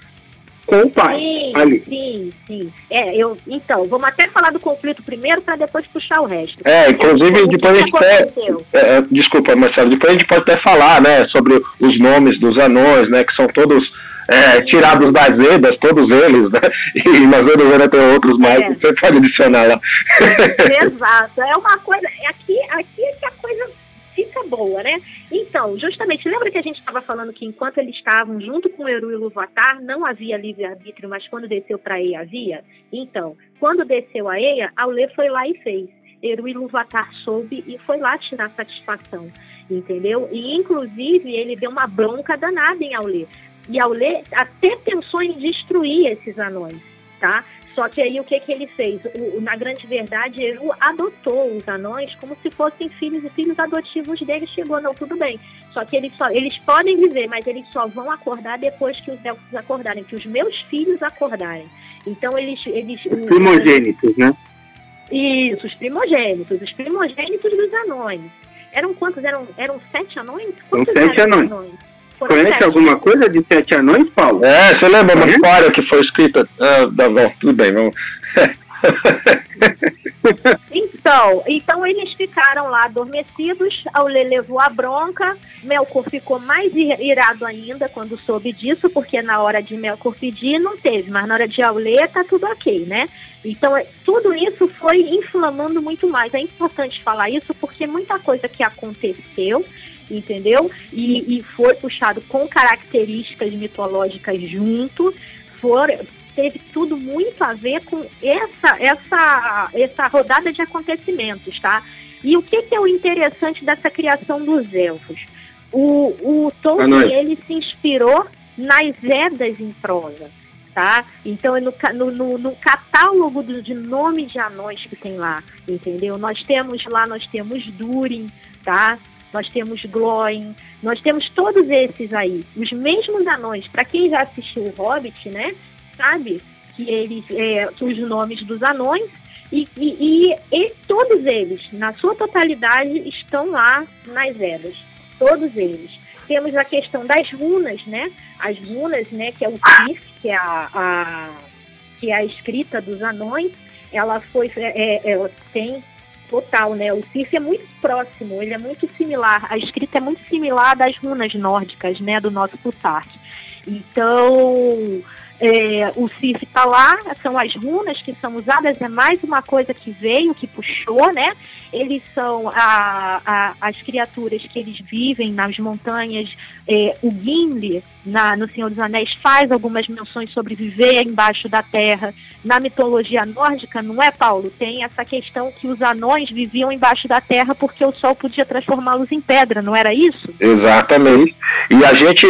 com o pai. Sim, ali. sim, sim. É, eu, então, vamos até falar do conflito primeiro para depois puxar o resto. É, inclusive depois a gente até. É, é, desculpa, Marcelo, depois a gente pode até falar, né, sobre os nomes dos anões, né, que são todos é, tirados das Edas, todos eles, né? [LAUGHS] E nas Edas ainda tem outros mais, é. você pode adicionar lá. [LAUGHS] Exato, é uma coisa. Aqui, aqui é que a coisa fica boa, né? Então, justamente, lembra que a gente estava falando que enquanto eles estavam junto com Eru e Luvatar, não havia livre-arbítrio, mas quando desceu para Eia havia? Então, quando desceu a Eia, Aulê foi lá e fez. Eru e Luvatar soube e foi lá tirar satisfação, entendeu? E, inclusive, ele deu uma bronca danada em Aulê. E Aulê até pensou em destruir esses anões, tá? Só que aí o que, que ele fez? O, na grande verdade, Eru adotou os anões como se fossem filhos e filhos adotivos dele. Chegou, não, tudo bem. Só que eles, só, eles podem viver, mas eles só vão acordar depois que os elfos acordarem, que os meus filhos acordarem. Então eles. eles os primogênitos, né? Isso, os primogênitos, os primogênitos dos anões. Eram quantos? Eram, eram sete anões? Quantos são sete anões. anões? Conhece sete. alguma coisa de Sete Anões, Paulo? É, você lembra uma história que foi escrita. Ah, bom, tudo bem, vamos. [LAUGHS] [LAUGHS] então, então eles ficaram lá adormecidos, Aulê levou a bronca, Melkor ficou mais irado ainda quando soube disso, porque na hora de Melkor pedir não teve, mas na hora de Aulê tá tudo ok, né? Então, é, tudo isso foi inflamando muito mais. É importante falar isso porque muita coisa que aconteceu entendeu? E, e foi puxado com características mitológicas junto, for, teve tudo muito a ver com essa, essa, essa rodada de acontecimentos, tá? E o que, que é o interessante dessa criação dos elfos? O, o Tolkien, ele se inspirou nas Edas em prosa, tá? Então, é no, no, no catálogo de nomes de anões que tem lá, entendeu? Nós temos lá, nós temos Durin, tá? Nós temos Gloin, nós temos todos esses aí, os mesmos anões. Para quem já assistiu o Hobbit, né, sabe que eles, é, os nomes dos anões e, e, e, e, todos eles, na sua totalidade, estão lá nas Edas, todos eles. Temos a questão das runas, né? As runas, né, que é o Sif, que é a, a, que é a escrita dos anões, ela foi, é ela tem Total, né? O Circe é muito próximo, ele é muito similar, a escrita é muito similar das runas nórdicas, né, do nosso Plutarque. Então, é, o Circe está lá, são as runas que são usadas, é mais uma coisa que veio, que puxou, né? Eles são a, a, as criaturas que eles vivem nas montanhas. É, o Gimli, na, no Senhor dos Anéis, faz algumas menções sobre viver embaixo da terra na mitologia nórdica, não é, Paulo? Tem essa questão que os anões viviam embaixo da terra porque o sol podia transformá-los em pedra, não era isso? Exatamente. E a gente,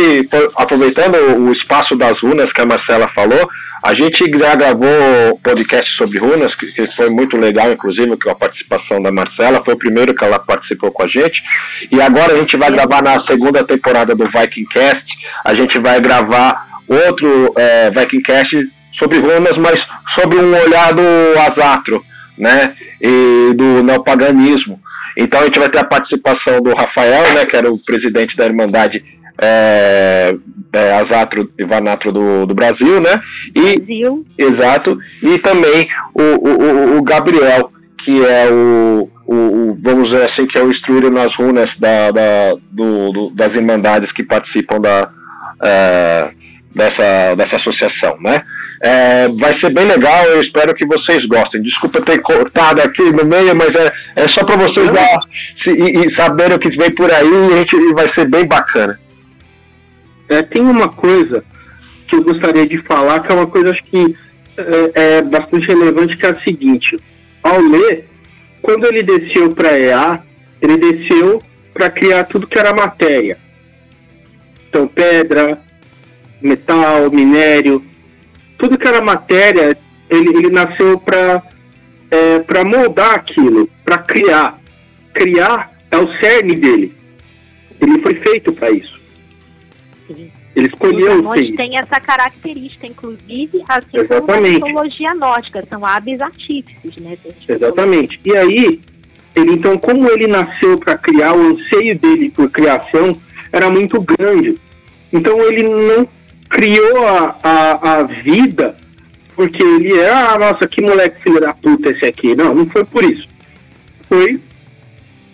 aproveitando o espaço das runas que a Marcela falou, a gente já gravou podcast sobre runas, que foi muito legal, inclusive, com a participação da Marcela, foi o primeiro que ela participou com a gente. E agora a gente vai gravar na segunda temporada do Viking Cast, a gente vai gravar outro é, Viking Cast sobre runas, mas sobre um olhar do Asatro, né, e do neopaganismo. Então a gente vai ter a participação do Rafael, né, que era o presidente da Irmandade é, é, Asatro e Vanatro do, do Brasil, né? E, Brasil. Exato. E também o, o, o Gabriel, que é o, o, vamos dizer assim, que é o instruído nas runas da, da do, do, das irmandades que participam da, é, dessa, dessa associação, né? É, vai ser bem legal, eu espero que vocês gostem. Desculpa ter cortado aqui no meio, mas é, é só para vocês dar, se, e, e saberem o que vem por aí e a gente vai ser bem bacana. É, tem uma coisa que eu gostaria de falar, que é uma coisa acho que é, é bastante relevante, que é a seguinte. Ao ler, quando ele desceu para EA, ele desceu para criar tudo que era matéria. Então, pedra, metal, minério, tudo que era matéria, ele, ele nasceu para é, para moldar aquilo, para criar. Criar é o cerne dele. Ele foi feito para isso. Ele escolheu Os anões têm essa característica, inclusive, assim Exatamente. como a mitologia nórdica, são hábeis artífices, né? Exatamente. E aí, ele então, como ele nasceu para criar, o anseio dele por criação era muito grande. Então ele não criou a, a, a vida porque ele é, ah, nossa, que moleque filho da puta esse aqui. Não, não foi por isso. Foi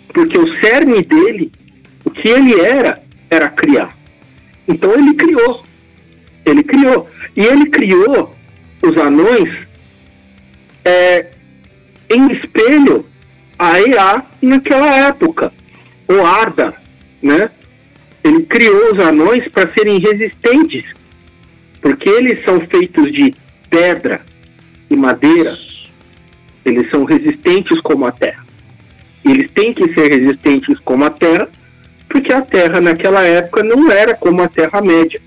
porque o cerne dele, o que ele era, era criar. Então ele criou. Ele criou. E ele criou os anões é, em espelho a EA naquela época, o Arda, né? Ele criou os anões para serem resistentes, porque eles são feitos de pedra e madeira, eles são resistentes como a terra. Eles têm que ser resistentes como a terra porque a Terra naquela época não era como a Terra-média.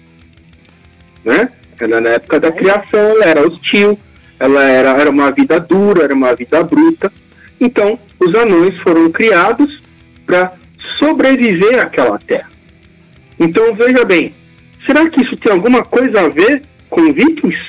Né? Ela, na época da criação ela era hostil, ela era, era uma vida dura, era uma vida bruta. Então, os anões foram criados para sobreviver àquela terra. Então, veja bem, será que isso tem alguma coisa a ver com vikings?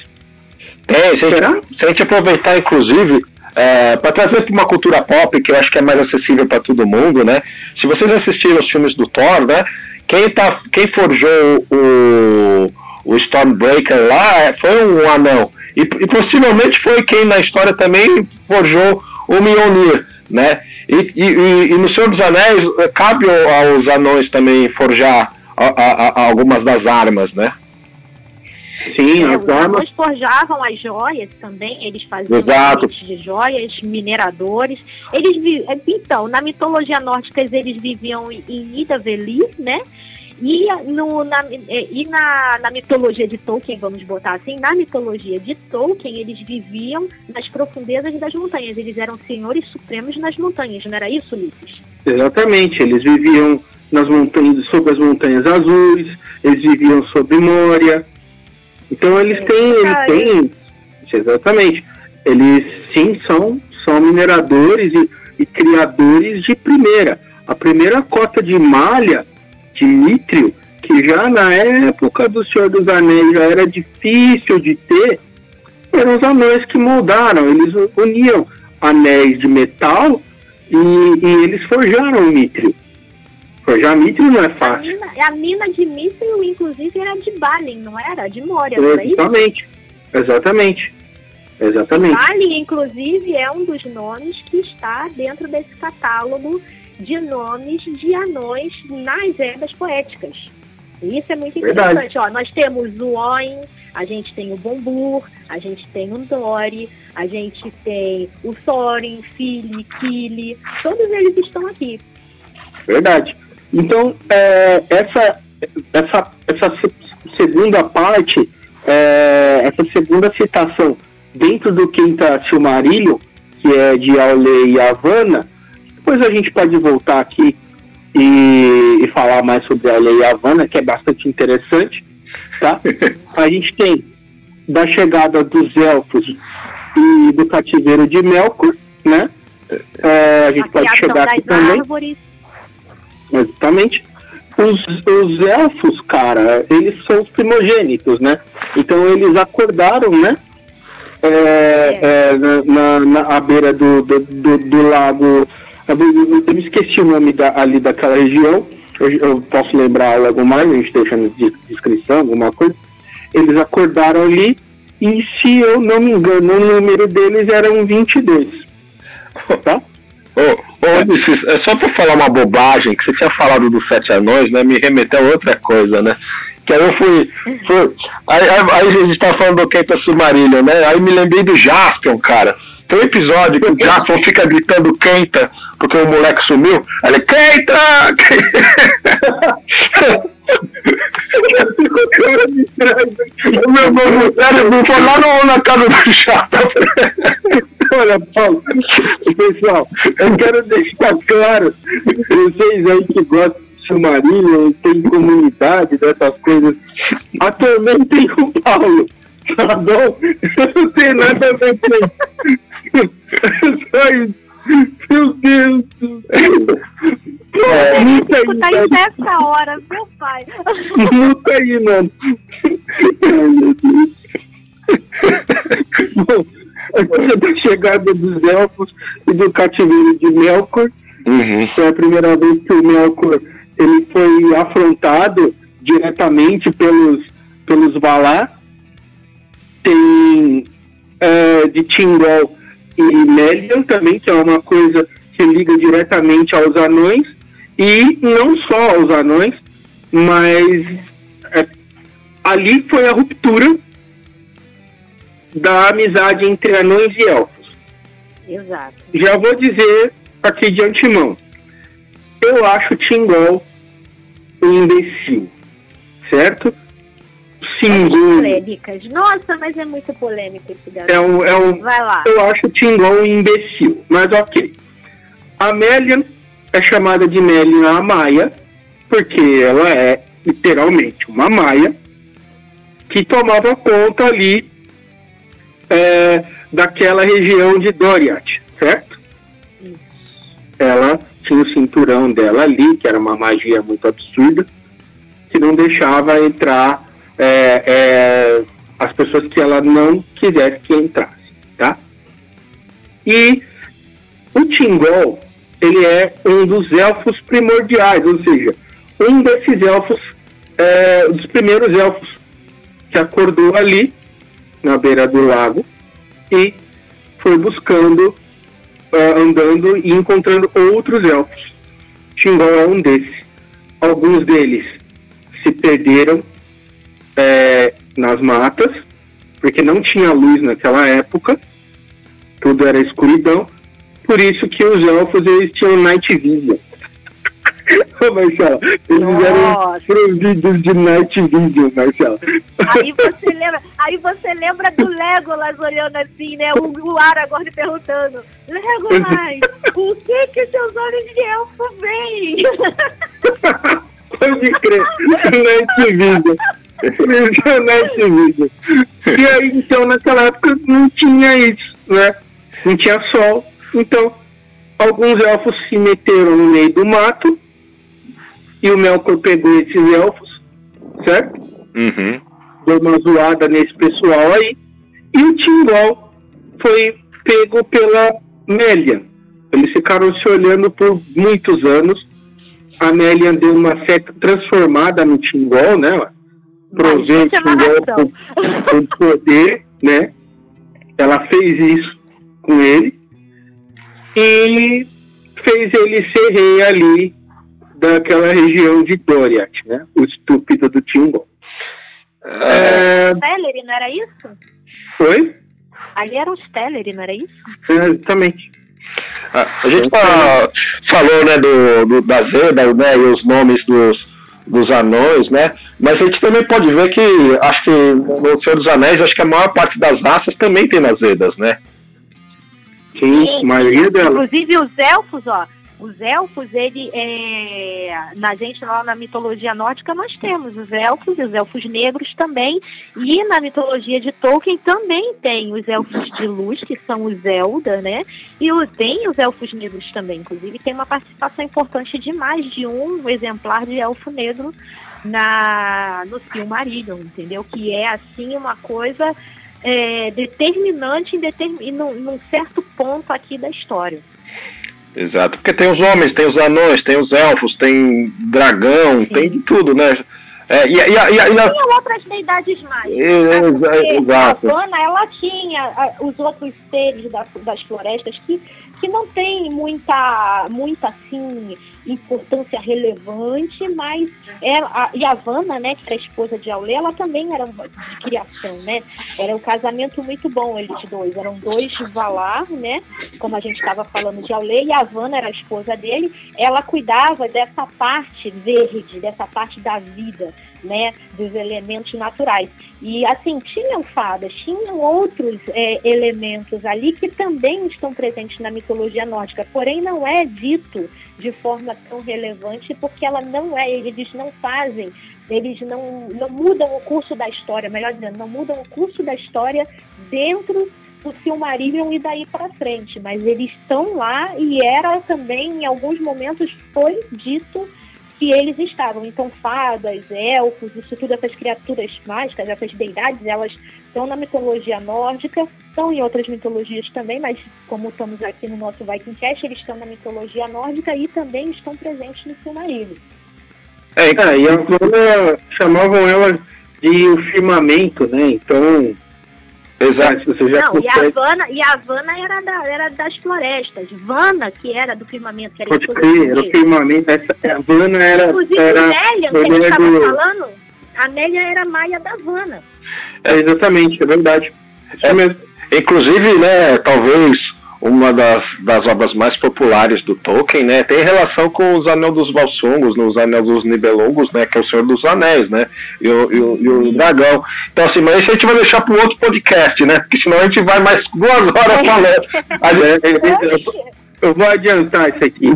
Tem, se a, gente, se a gente aproveitar, inclusive, é, para trazer para uma cultura pop que eu acho que é mais acessível para todo mundo, né? Se vocês assistiram os filmes do Thor, né? Quem, tá, quem forjou o, o Stormbreaker lá é, foi um anão. E, e, possivelmente foi quem na história também forjou o Mjolnir, né? E, e, e, no Senhor dos Anéis cabe aos anões também forjar a, a, a algumas das armas, né? Sim, é, os armas forjavam as joias também, eles faziam Exato. de joias, mineradores. Eles é, então, na mitologia nórdica eles viviam em Nidavellir, né? E, no, na, é, e na, na mitologia de Tolkien, vamos botar assim, na mitologia de Tolkien, eles viviam nas profundezas das montanhas. Eles eram senhores supremos nas montanhas, não era isso, Ulisses? Exatamente, eles viviam nas montanhas, sobre as montanhas azuis, eles viviam sobre Moria, então eles têm, eles têm, exatamente, eles sim são, são mineradores e, e criadores de primeira. A primeira cota de malha de nítrio, que já na época do Senhor dos Anéis já era difícil de ter, eram os anões que moldaram, eles uniam anéis de metal e, e eles forjaram o nítrio. Forjar mithril não é fácil. A mina, a mina de mithril, inclusive, era de Balin, não era? De Moria, Exatamente. Exatamente. Exatamente. Balin, inclusive, é um dos nomes que está dentro desse catálogo de nomes de anões nas eras poéticas. Isso é muito interessante. Ó, nós temos o Oin, a gente tem o Bombur, a gente tem o Dori, a gente tem o Thorin, Fili, Kili, todos eles estão aqui. Verdade. Então, é, essa, essa, essa segunda parte, é, essa segunda citação dentro do Quinta Silmarillion, que é de Aule e Havana, depois a gente pode voltar aqui e, e falar mais sobre Aule e Havana, que é bastante interessante, tá? [LAUGHS] A gente tem da chegada dos elfos e do cativeiro de Melkor, né? É, a gente a pode chegar aqui também. Árvores Exatamente. Os, os elfos, cara, eles são os primogênitos, né? Então eles acordaram, né? É, é. Na, na, à beira do, do, do, do lago. Eu me esqueci o nome da, ali daquela região. Eu, eu, posso lembrar algo mais, a gente deixa na descrição, alguma coisa. Eles acordaram ali e, se eu não me engano, o número deles era um 22. Tá? Oh, Ô, Ulisses, é só pra falar uma bobagem, que você tinha falado dos sete anões, né? Me remeteu a outra coisa, né? Que aí eu fui. fui aí, aí, aí, a gente tava falando do Kenta Silmarillion, né? Aí me lembrei do Jaspion, cara. Tem um episódio que o Jaspion fica gritando Kenta porque o moleque sumiu. Aí ele, Kenta! [LAUGHS] o meu novo cérebro foi lá no, na casa do chato. Olha, Paulo, pessoal, eu quero deixar claro, vocês aí que gostam de Silmarillion, tem comunidade dessas coisas, atormentem o Paulo, tá bom? Não tem nada a ver com isso. Só isso. Meu Deus. É, Muta aí, tá em essa hora, meu pai. Muta aí, mano. Ai, meu Deus. Bom, coisa [LAUGHS] da chegada dos elfos e do cativeiro de Melkor. Uhum. Foi a primeira vez que o Melkor ele foi afrontado diretamente pelos, pelos Valar. Tem é, de Tingol e Melian também, que é uma coisa que liga diretamente aos anões. E não só aos anões, mas é, ali foi a ruptura da amizade entre anões e elfos. Exato. Já vou dizer aqui de antemão. Eu acho Tingol um imbecil, certo? Sim. polêmicas. Nossa, mas é muito polêmico esse garoto. É um, é um, Vai lá. Eu acho Tingol um imbecil, mas ok. A Melian é chamada de Melian a Maia, porque ela é literalmente uma Maia que tomava conta ali é, daquela região de Doriath, certo? Isso. Ela tinha o cinturão dela ali, que era uma magia muito absurda, que não deixava entrar é, é, as pessoas que ela não quisesse que entrasse, tá? E o Tingol, ele é um dos elfos primordiais, ou seja, um desses elfos, é, dos primeiros elfos que acordou ali na beira do lago e foi buscando, uh, andando e encontrando outros elfos. Tingol é um desses. Alguns deles se perderam é, nas matas, porque não tinha luz naquela época, tudo era escuridão, por isso que os elfos eles tinham night vision. Marcelo, eles Nossa. eram vídeos de night vision, Marcelo. Aí você lembra, aí você lembra do Legolas olhando assim, né? O, o Aragorn perguntando, Legolas, o que que seus olhos de elfo veem? [LAUGHS] Pode crer, night vision. Night vision. E aí, então, naquela época não tinha isso, né? Não tinha sol. Então, alguns elfos se meteram no meio do mato e o Melkor pegou esses elfos, certo? Uhum. Deu uma zoada nesse pessoal aí. E o Tingol foi pego pela Melian. Eles ficaram se olhando por muitos anos. A Melian deu uma certa transformada no Tingol, né? Proveu o Tingol com, com poder, né? Ela fez isso com ele e fez ele ser rei ali daquela região de Doriath, né? O estúpido do Tingol. É, Teleri, não era isso? foi? Ali era os Teleri, não era isso? Exatamente. Ah, A gente tá, falou né, do, do- das Edas, né, e os nomes dos, dos anões, né? Mas a gente também pode ver que acho que no Senhor dos Anéis, acho que a maior parte das raças também tem nas Edas, né? Sim, a maioria delas. Inclusive os elfos, ó. Os elfos, ele é. Na gente lá na mitologia nórdica nós temos os elfos e os elfos negros também. E na mitologia de Tolkien também tem os elfos de luz, que são os Zelda, né? E tem os elfos negros também. Inclusive tem uma participação importante de mais de um exemplar de elfo negro na no Silmarillion, entendeu? Que é assim uma coisa é, determinante em, determin, num, num certo ponto aqui da história. Exato, porque tem os homens, tem os anões, tem os elfos, tem dragão, tem de tudo, né? É, e, e, e, e nas... Tinha outras deidades mais. Né? Exato. A Havana, ela tinha os outros seres das, das florestas que, que não tem muita, muita assim, importância relevante, mas ela, a Yavanna, né, que era a esposa de Aulê, ela também era de criação, né? Era um casamento muito bom eles dois. Eram dois Valar, né? Como a gente estava falando de Aulê, e a Yavanna era a esposa dele. Ela cuidava dessa parte verde, dessa parte da vida né, dos elementos naturais. E assim, tinham fadas, tinham outros é, elementos ali que também estão presentes na mitologia nórdica, porém não é dito de forma tão relevante porque ela não é, eles não fazem, eles não, não mudam o curso da história, melhor dizendo, não mudam o curso da história dentro do Silmarillion e daí para frente, mas eles estão lá e era também, em alguns momentos, foi dito que eles estavam. Então, fadas, elfos, isso tudo, essas criaturas mágicas, essas deidades, elas estão na mitologia nórdica, estão em outras mitologias também, mas como estamos aqui no nosso Viking Cast, eles estão na mitologia nórdica e também estão presentes no Silmarillion. É, e as chamavam elas de o firmamento, né? Então, Exato, você já não, consegue... e, a Havana, e a Havana era, da, era das florestas. Vana, que era do firmamento. Que era Pode crer, era o firmamento. Essa, a Vana era. Inclusive, era, Nélia, que a gente estava do... falando, a Nélia era maia da Vana. É, exatamente, é verdade. É mesmo. Inclusive, né, talvez uma das, das obras mais populares do Tolkien, né? Tem relação com os Anel dos Valsungos, nos Anel dos Nibelungos, né? Que é o Senhor dos Anéis, né? E o, e o, e o dragão. Então, assim, mas isso a gente vai deixar para um outro podcast, né? Porque senão a gente vai mais duas horas falando. [LAUGHS] eu vou adiantar isso aqui.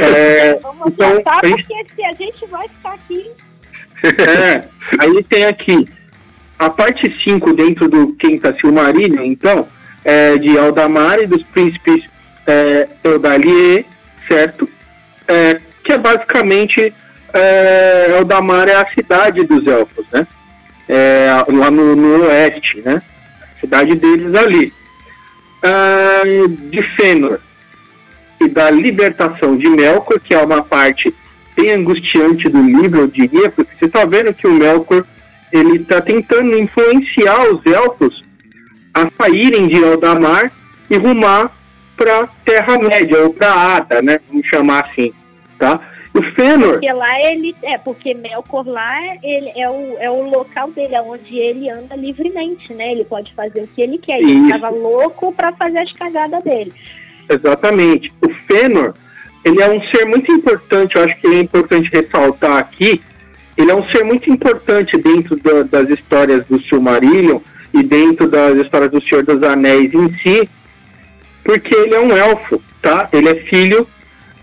É, Vamos então, adiantar, porque se a gente vai ficar aqui. É, aí tem aqui a parte 5 dentro do Quinta Silmarillion, então é, de e dos príncipes é, Eudalier, certo? É, que é basicamente é, Eldamar é a cidade dos elfos, né? É, lá no, no, oeste, né? cidade deles ali. É, de Fëanor e da libertação de Melkor, que é uma parte bem angustiante do livro, eu diria, porque você está vendo que o Melkor ele está tentando influenciar os elfos a saírem de Eldamar e rumar para Terra-média, ou para Ada, né? Vamos chamar assim, tá? O Fëanor... Porque lá ele... É, porque Melkor lá ele é, o, é o local dele, é onde ele anda livremente, né? Ele pode fazer o que ele quer. Ele estava louco para fazer as cagadas dele. Exatamente. O Fëanor, ele é um ser muito importante, eu acho que é importante ressaltar aqui, ele é um ser muito importante dentro da, das histórias do Silmarillion, e dentro das histórias do Senhor dos Anéis em si, porque ele é um elfo, tá? Ele é filho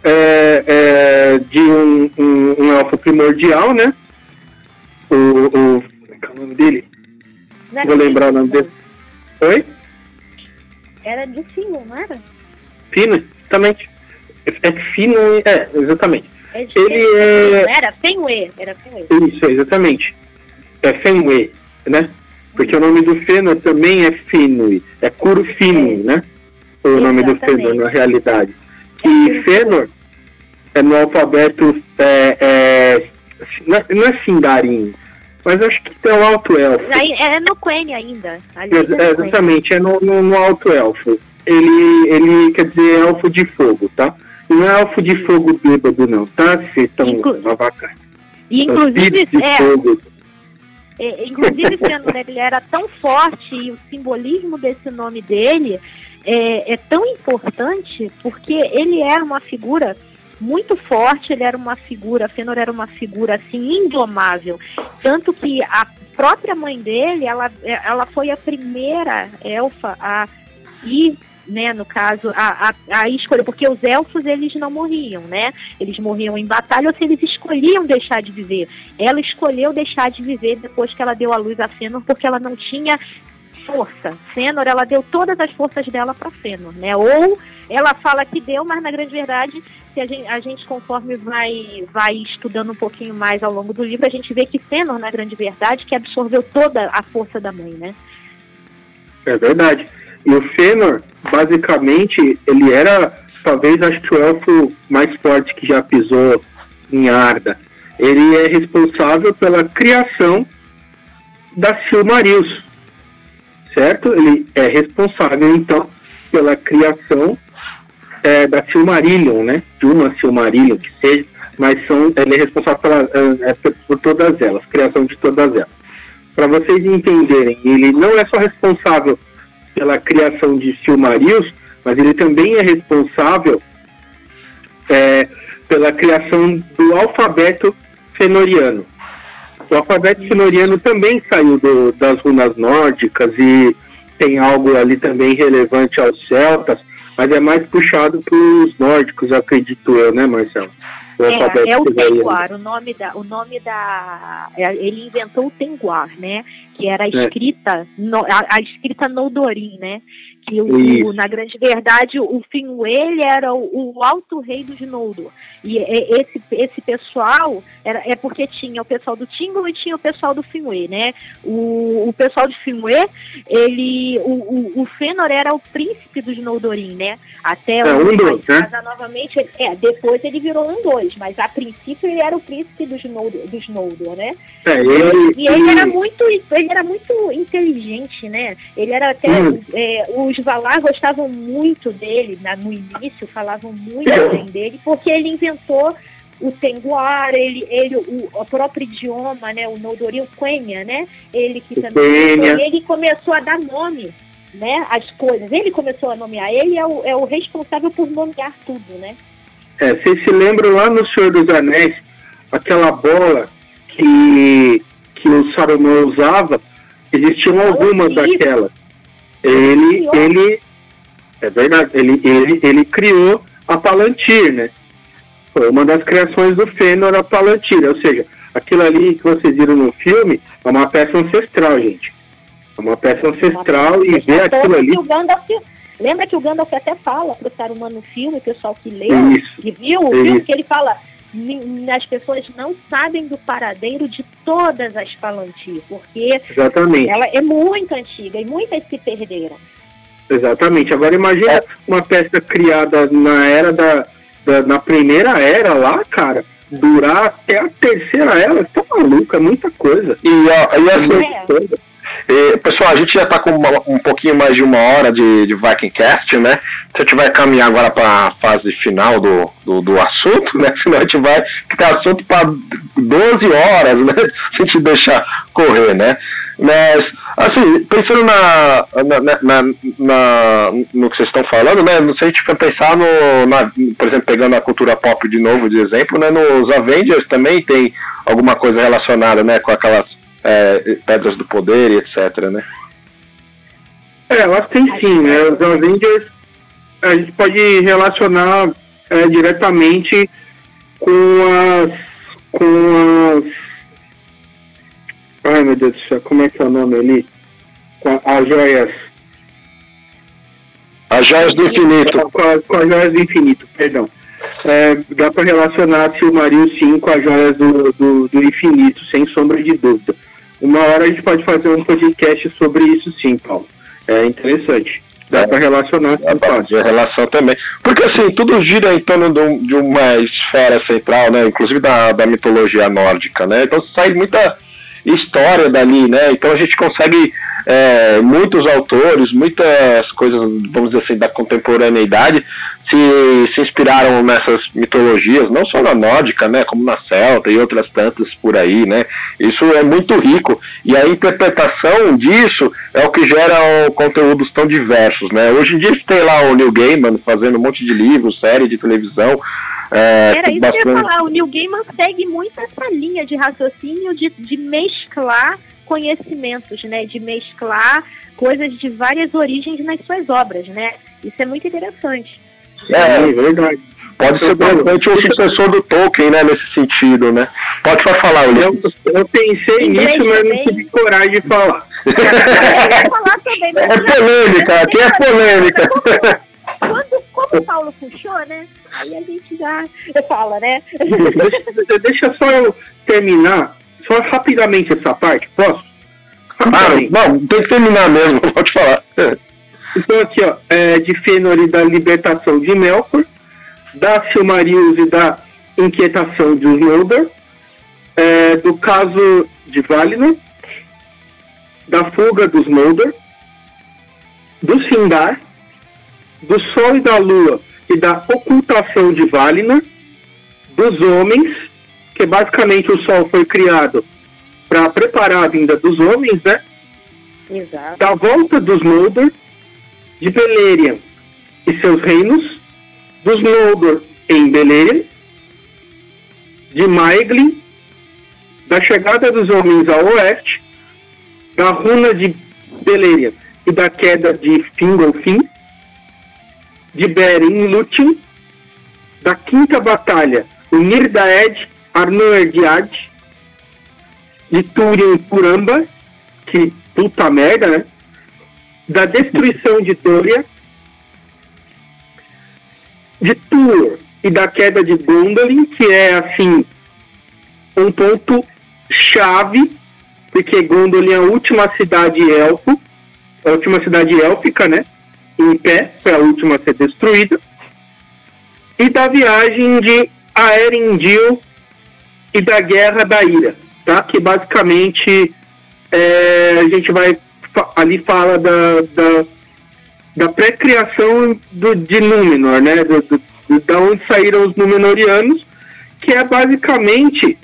é, é, de um, um, um, elfo primordial, né? O, o, qual é o nome dele? Não Vou lembrar o nome dele. Oi? Era de Fino, não era? Fino, exatamente. É Fino, é, exatamente. É ele é... Era Fenway, era Fenway. Isso, exatamente. É Fenway, né? Porque o nome do Fëanor também é Finwë, é Curufino, né? O Exatamente. nome do Fëanor na realidade. Que Fëanor é no alfabeto é, é, não é Sindarin, mas acho que tem o Alto Elfo. É no Quenya ainda. É, é, exatamente, é no, no, no, Alto Elfo. Ele, ele quer dizer elfo de fogo, tá? Não é elfo de fogo bêbado, não, tá? Vocês estão Inclu... bacana. Inclusive, é, fogo. É, inclusive, sendo, né, ele era tão forte e o simbolismo desse nome dele é, é tão importante porque ele era uma figura muito forte, ele era uma figura, Fëanor era uma figura assim indomável, tanto que a própria mãe dele, ela, ela foi a primeira elfa a ir né, no caso, a, a, a escolha, porque os elfos eles não morriam, né? Eles morriam em batalha ou se eles escolhiam deixar de viver. Ela escolheu deixar de viver depois que ela deu a luz a Fëanor, porque ela não tinha força. Fëanor, ela deu todas as forças dela para Fëanor, né? Ou ela fala que deu, mas na grande verdade, se a gente, a gente conforme vai, vai estudando um pouquinho mais ao longo do livro, a gente vê que Fëanor, na grande verdade, que absorveu toda a força da mãe, né? É verdade. E o Fëanor, basicamente, ele era, talvez, acho que o elfo mais forte que já pisou em Arda. ele é responsável pela criação da Silmarils, certo? Ele é responsável, então, pela criação é, da Silmarillion, né? De uma Silmarillion que seja, mas são, ele é responsável pela, é, é por todas elas, criação de todas elas. Para vocês entenderem, ele não é só responsável pela criação de Silmarils, mas ele também é responsável é, pela criação do alfabeto fenoriano. O alfabeto fenoriano também saiu do, das runas nórdicas e tem algo ali também relevante aos celtas, mas é mais puxado para os nórdicos, acredito eu, né, Marcelo? O é, é o Tenguar, o nome da, o nome da, é, ele inventou o Tenguar, né? Que era a é. escrita, no, a, a, escrita Nodorim, né? Que o, na grande verdade o Finwë era o, o, alto rei dos Noldor e esse, esse pessoal era, é porque tinha o pessoal do Tingle e tinha o pessoal do Finwë, né? O, o pessoal de Finwë, ele o, o, o Fëanor era o príncipe dos Noldorim, né? Até é, um dois, né? novamente, é, depois ele virou um dois, mas a princípio ele era o príncipe dos Noldor, dos Noldor né? É, ele, e ele era muito ele era muito inteligente, né? Ele era até hum. é, os Valar gostavam muito dele né? no início, falavam muito [COUGHS] bem dele, porque ele inventou o Tenguar, ele, ele o, o próprio idioma, né, o Noldoril Quenya, né, ele que também ele começou a dar nome, né, às coisas. Ele começou a nomear. Ele é o, é o responsável por nomear tudo, né? É, vocês se lembram lá no Senhor dos Anéis, aquela bola que que o Saruman usava, existiam algumas daquelas. Ele, ele, é verdade, ele, ele, ele criou a Palantir, né? Foi uma das criações do Fëanor a Palantir, ou seja, aquilo ali que vocês viram no filme é uma peça ancestral, gente. É uma peça ancestral e ver aquilo ali. Gandalf, lembra que o Gandalf até fala pro Saruman no filme, o pessoal que leu isso, e viu o filme, que ele fala as pessoas não sabem do paradeiro de todas as Palantir, porque Exatamente. ela é muito antiga e muitas se perderam. Exatamente. Agora imagina é. uma peça criada na era da, da, na primeira era lá, cara, durar até a terceira era, tá maluco, é muita coisa. E, ó, e assim, é. E, pessoal, a gente já está com uma, um pouquinho mais de uma hora de, de Vikingcast, né? Então a gente vai caminhar agora para a fase final do, do, do, assunto, né? [LAUGHS] Senão a gente vai ter assunto para 12 horas, né? [LAUGHS] Se a gente deixar correr, né? Mas, assim, pensando na, na, na, na no que vocês estão falando, né? Se a gente pensar no, na, por exemplo, pegando a cultura pop de novo de exemplo, né? Nos Avengers também tem alguma coisa relacionada, né? Com aquelas é, Pedras do Poder e etc, né? É, eu acho que tem sim, né? Os Avengers a gente pode relacionar é, diretamente com as. com as. Ai meu Deus do céu, como é que é o nome ali? Com as joias. As joias do infinito. Com, a, com as joias do infinito, perdão. É, dá para relacionar Silmaril sim com as joias do, do, do infinito, sem sombra de dúvida. Uma hora a gente pode fazer um podcast sobre isso sim, Paulo. É interessante. Dá é, para relacionar Dá pra fazer relação também. Porque assim, tudo gira em torno de, uma esfera central, né? Inclusive da, da mitologia nórdica, né? Então sai muita história dali, né? Então a gente consegue é, muitos autores, muitas coisas, vamos dizer assim, da contemporaneidade se, se inspiraram nessas mitologias, não só na nórdica, né, como na celta e outras tantas por aí, né? Isso é muito rico e a interpretação disso é o que gera conteúdos tão diversos, né? Hoje em dia tem lá o Neil Gaiman fazendo um monte de livros, série de televisão, é, Era isso bastante... que eu ia falar, o Neil Gaiman segue muito essa linha de raciocínio de, de mesclar conhecimentos, né? De mesclar coisas de várias origens nas suas obras, né? Isso é muito interessante. É, é verdade. Pode ser provavelmente o sucessor do Tolkien, né, nesse sentido, né? Pode falar, Ulisses. Eu, eu pensei nisso, mas não tive coragem de falar. É, falar também, é polêmica, aqui é polêmica. Quando, como o Paulo puxou, né? Aí a gente já fala, né? Deixa, deixa só eu terminar só rapidamente essa parte, posso? Ah, não, tem que terminar mesmo, [LAUGHS] pode falar. Então aqui, ó, é, de Fëanor e da libertação de Melkor, da Silmarils e da inquietação de Noldor, é, do caso de Valinor, da fuga dos Moldor, do Sindar, do Sol e da Lua e da ocultação de Valinor, dos homens, que basicamente o Sol foi criado para preparar a vinda dos homens, né? Exato. Da volta dos Moldor, de Beleriand e seus reinos, dos Noldor em Beleriand, de Maeglin, da chegada dos homens ao oeste, da runa de Beleriand e da queda de Fingolfin, de Beren Lúthien, da quinta batalha, o Nirdaed Arnoerdiad, de Túrin Puramba, que puta merda, né? Da destruição de Doria, de Tur e da queda de Gondolin, que é assim um ponto chave, porque Gondolin é a última cidade elfo, a última cidade élfica, né? Em pé, foi a última a ser destruída. E da viagem de Aerindil e da Guerra da Ira, tá? Que basicamente é, a gente vai ali fala da, da, da pré-criação de Númenor, né? Do, do, da onde saíram os Númenorianos, que é basicamente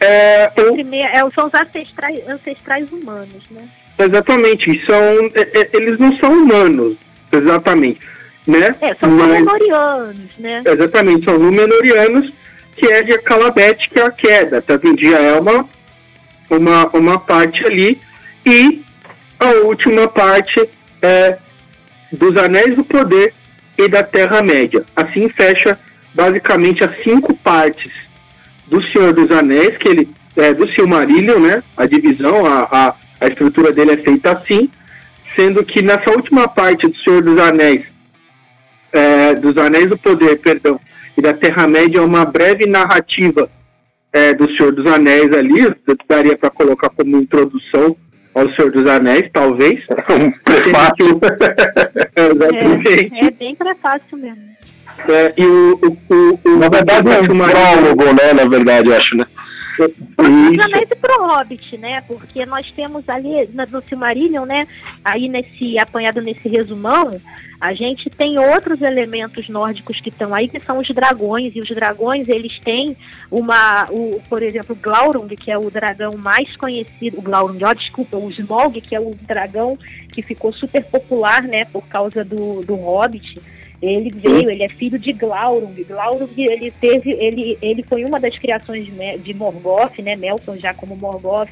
é, o, primeiro, é, são os ancestrais, ancestrais humanos, né? Exatamente, são, é, é, eles não são humanos, exatamente. Né? É, são Mas, Númenorianos, né? Exatamente, são Númenorianos, que é de Calabete, que é a queda, tá vendo? Já é uma, uma, uma parte ali. E a última parte é dos Anéis do Poder e da Terra-média. Assim fecha basicamente as cinco partes do Senhor dos Anéis, que ele é do Silmarillion, né? A divisão, a, a, a estrutura dele é feita assim, sendo que nessa última parte do Senhor dos Anéis, é, dos Anéis do Poder, perdão, e da Terra-média é uma breve narrativa é, do Senhor dos Anéis ali, daria para colocar como introdução ao Senhor dos Anéis, talvez. [LAUGHS] Um prefácio. [LAUGHS] é, é bem prefácio mesmo. É, e o, o, o, na verdade é um prólogo, né? Na verdade, eu acho, né? Anéis pro Hobbit, né? Porque nós temos ali no Silmarillion, né? Aí nesse apanhado nesse resumão, a gente tem outros elementos nórdicos que estão aí, que são os dragões, e os dragões, eles têm uma, o, por exemplo, o Glaurung, que é o dragão mais conhecido, o Glaurung, ó, desculpa, o Smaug, que é o dragão que ficou super popular, né, por causa do, do Hobbit, ele veio, ele é filho de Glaurung. Glaurung, ele teve, ele, ele foi uma das criações de, de Morgoth, né, Melkor já como Morgoth,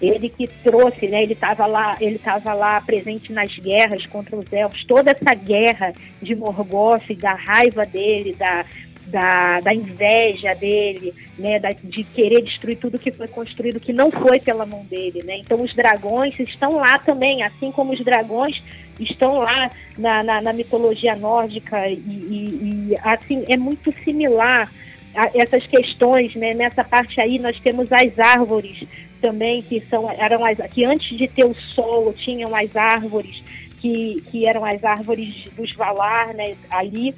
ele que trouxe, né, ele estava lá, ele estava lá presente nas guerras contra os elfos, toda essa guerra de Morgoth, da raiva dele, da, da, da inveja dele, né, da, de querer destruir tudo que foi construído, que não foi pela mão dele, né? Então os dragões estão lá também, assim como os dragões estão lá na, na, na mitologia nórdica e, e, e, assim é muito similar a essas questões, né? Nessa parte aí nós temos as árvores também que são eram as que antes de ter o sol tinham as árvores que, que eram as árvores dos Valar, né, ali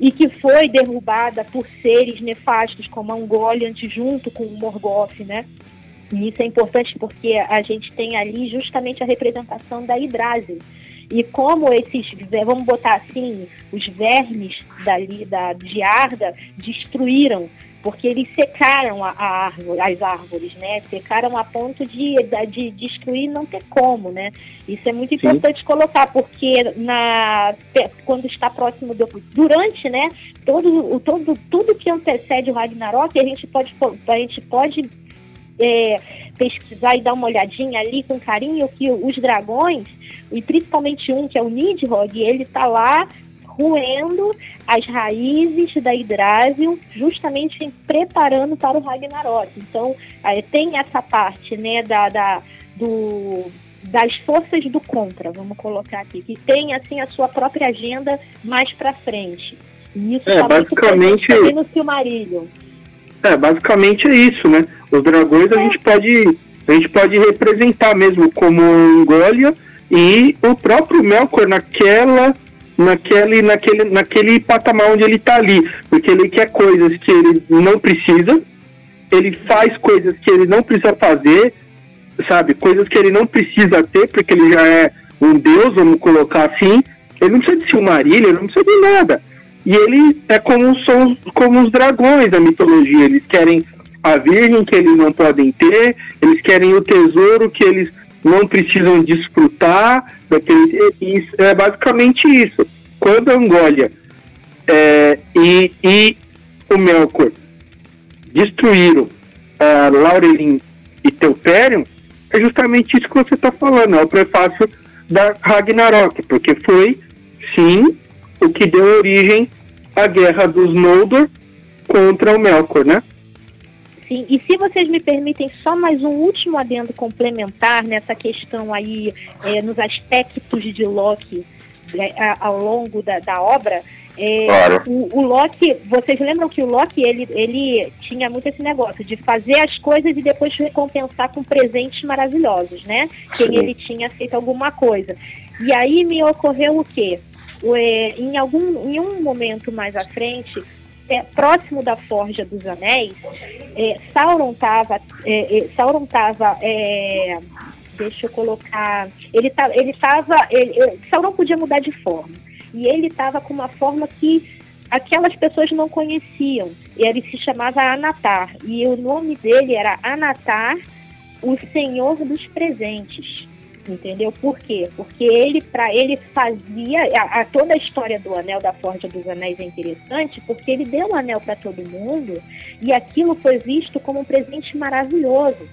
e que foi derrubada por seres nefastos como a Ungoliant junto com o Morgoth, né? E isso é importante porque a gente tem ali justamente a representação da Yggdrasil. E como esses, vamos botar assim, os vermes dali da, de Arda destruíram porque eles secaram a, a árvore, as árvores, né? Secaram a ponto de, de destruir não ter como, né? Isso é muito importante Sim. colocar, porque na, quando está próximo do. Durante, né? Todo, todo, tudo que antecede o Ragnarok, a gente pode, a gente pode é, pesquisar e dar uma olhadinha ali com carinho que os dragões, e principalmente um que é o Nidhogg, ele está lá roendo as raízes da Hidrásil, justamente preparando para o Ragnarok. Então, tem essa parte né, da, da do, das forças do contra, vamos colocar aqui, que tem assim a sua própria agenda mais para frente. E isso é, tá basicamente no Silmarillion. É, basicamente é isso, né? Os dragões a gente pode a gente pode representar mesmo como Angólia e o próprio Melkor naquela naquele, naquele, naquele patamar onde ele está ali, porque ele quer coisas que ele não precisa, ele faz coisas que ele não precisa fazer, sabe? Coisas que ele não precisa ter, porque ele já é um deus, vamos colocar assim. Ele não precisa de Silmarillion, ele não precisa de nada. E ele é como, são, como os dragões da mitologia. Eles querem a virgem que eles não podem ter, eles querem o tesouro que eles não precisam desfrutar. Daquele, é basicamente isso. Quando a Angólia é, e, e o Melkor destruíram Laurelin e Telperion, é justamente isso que você está falando, é o prefácio da Ragnarok, porque foi, sim, o que deu origem à guerra dos Noldor contra o Melkor, né? Sim, e se vocês me permitem só mais um último adendo complementar nessa questão aí, é, nos aspectos de Loki é, ao longo da, da obra, é, claro. o, o, Loki, vocês lembram que o Loki ele, ele tinha muito esse negócio de fazer as coisas e depois recompensar com presentes maravilhosos, né? Quem ele tinha feito alguma coisa. E aí me ocorreu o quê? É, em algum em um momento mais à frente, próximo da Forja dos Anéis, é, Sauron estava é, é, Sauron tava, é, deixa eu colocar, ele tá, ele estava, Sauron podia mudar de forma. E ele estava com uma forma que aquelas pessoas não conheciam. Ele se chamava Anatar. E o nome dele era Anatar, o Senhor dos Presentes entendeu? Por quê? Porque ele, para ele fazia a, a, toda a história do anel da Forja dos Anéis é interessante, porque ele deu o anel para todo mundo e aquilo foi visto como um presente maravilhoso.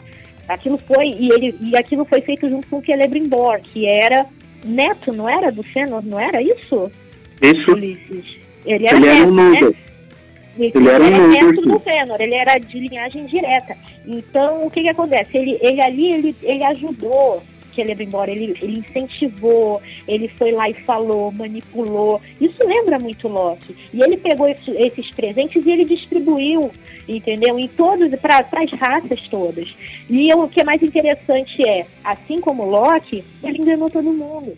Aquilo foi e ele e aquilo foi feito junto com o Celebrimbor, que era neto, não era do Fëanor, não era isso? Isso. Ulisses. Ele era, ele neto, era um né? Ele, ele era, era neto do Fëanor, ele era de linhagem direta. Então, o que que acontece? Ele, ele ali, ele, ele ajudou que ele ia embora, ele, ele incentivou, ele foi lá e falou, manipulou. Isso lembra muito Loki. E ele pegou esse, esses presentes e ele distribuiu, entendeu? Em todos, para as raças todas. E o que é mais interessante é, assim como Loki, ele enganou todo mundo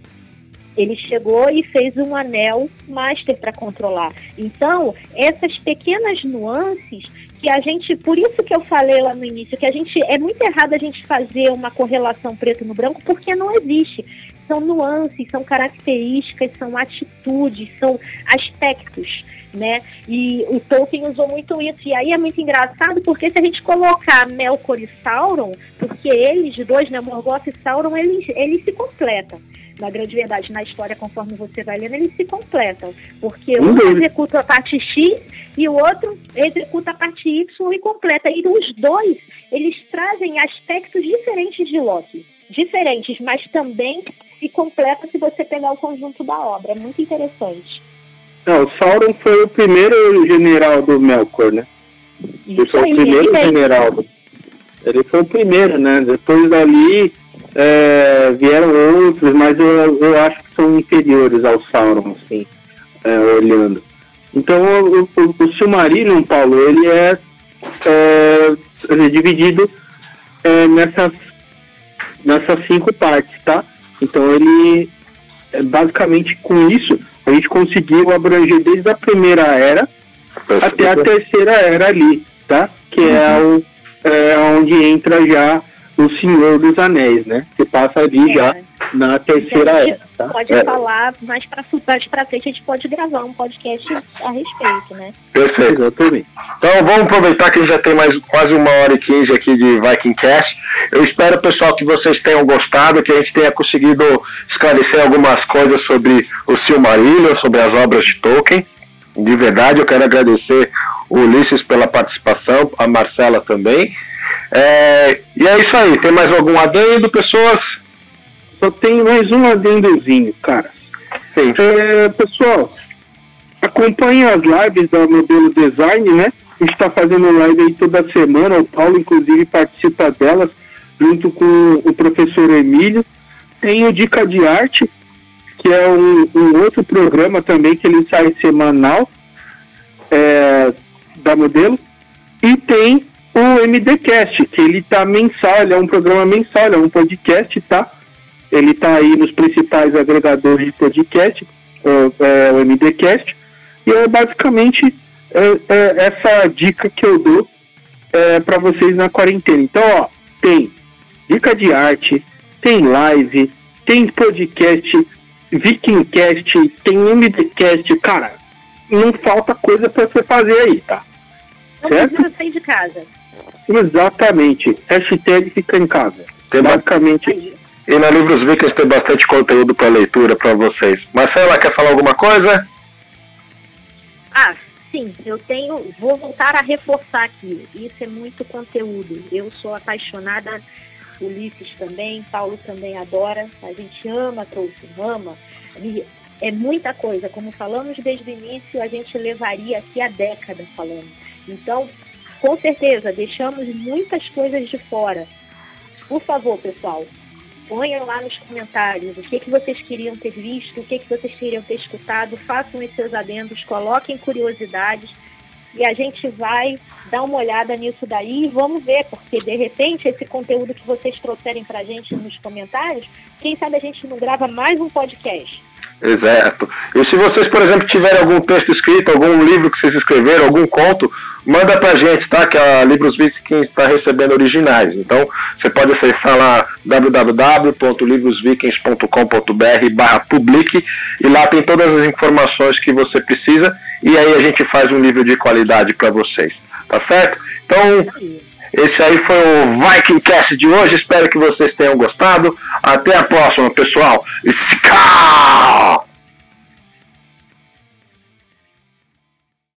ele chegou e fez um anel master para controlar. Então, essas pequenas nuances que a gente, por isso que eu falei lá no início, que a gente é muito errado a gente fazer uma correlação preto no branco, porque não existe. São nuances, são características, são atitudes, são aspectos, né? E o Tolkien usou muito isso. E aí é muito engraçado, porque se a gente colocar Melkor e Sauron, porque eles dois, né, Morgoth e Sauron, eles, eles se completam na grande verdade, na história, conforme você vai lendo, eles se completam. Porque um executa a parte X e o outro executa a parte Y e completa. E os dois, eles trazem aspectos diferentes de Loki. Diferentes, mas também se completa se você pegar o conjunto da obra. É muito interessante. Não, o Sauron foi o primeiro general do Melkor, né? Ele foi o primeiro general. Ele foi o primeiro, né? Depois dali é, vieram outros, mas eu, eu acho que são inferiores ao Sauron, assim, é, olhando. Então, o, o, o Silmarillion, Paulo, ele é, é, é dividido é, nessas, nessas cinco partes, tá? Então, ele, é, basicamente, com isso, a gente conseguiu abranger desde a primeira era até a terceira era ali, tá? Que uhum. é, o, é onde entra já o Senhor dos Anéis, né? Que passa ali é. já na terceira era. Tá? Pode é. falar mais pra frente, a gente pode gravar um podcast a respeito, né? Perfeito, exatamente. Então vamos aproveitar que a gente já tem mais quase uma hora e quinze aqui de Viking Cast. Eu espero, pessoal, que vocês tenham gostado, que a gente tenha conseguido esclarecer algumas coisas sobre o Silmarillion, sobre as obras de Tolkien. De verdade, eu quero agradecer o Ulisses pela participação, a Marcela também. É, e é isso aí. Tem mais algum adendo, pessoas? Só tem mais um adendozinho, cara. Sim. É, pessoal, acompanhe as lives da Modelo Design, né? A gente está fazendo live aí toda semana. O Paulo, inclusive, participa delas, junto com o professor Emílio. Tem o Dica de Arte, que é um, um outro programa também que ele sai semanal é, da Modelo. E tem o MDcast, que ele tá mensal, ele é um programa mensal, é um podcast, tá? Ele tá aí nos principais agregadores de podcast, é, o MDcast, e é basicamente é, é essa dica que eu dou é, para vocês na quarentena. Então, ó, tem dica de arte, tem live, tem podcast, Vikingcast, tem MDcast, cara, não falta coisa para você fazer aí, tá? Não certo? precisa sair de casa. Exatamente. Hashtag fica em casa. Tem Basicamente. Bastante... E na Livros Vikings tem bastante conteúdo para leitura para vocês. Marcela, quer falar alguma coisa? Ah, sim, eu tenho. Vou voltar a reforçar aqui. Isso é muito conteúdo. Eu sou apaixonada, Ulisses também, Paulo também adora. A gente ama Tolkien, ama. É muita coisa. Como falamos desde o início, a gente levaria aqui a década falando. Então, com certeza, deixamos muitas coisas de fora. Por favor, pessoal, ponham lá nos comentários o que, que vocês queriam ter visto, o que, que vocês queriam ter escutado, façam os seus adendos, coloquem curiosidades e a gente vai dar uma olhada nisso daí e vamos ver, porque de repente esse conteúdo que vocês trouxerem para a gente nos comentários, quem sabe a gente não grava mais um podcast. Exato. E se vocês, por exemplo, tiverem algum texto escrito, algum livro que vocês escreveram, algum conto, manda pra gente, tá? Que a Livros Vikings está recebendo originais. Então, você pode acessar lá www.livrosvikings.com.br barra publique e lá tem todas as informações que você precisa e aí a gente faz um nível de qualidade para vocês. Tá certo? Então, esse aí foi o Viking Cast de hoje. Espero que vocês tenham gostado. Até a próxima, pessoal. Ska!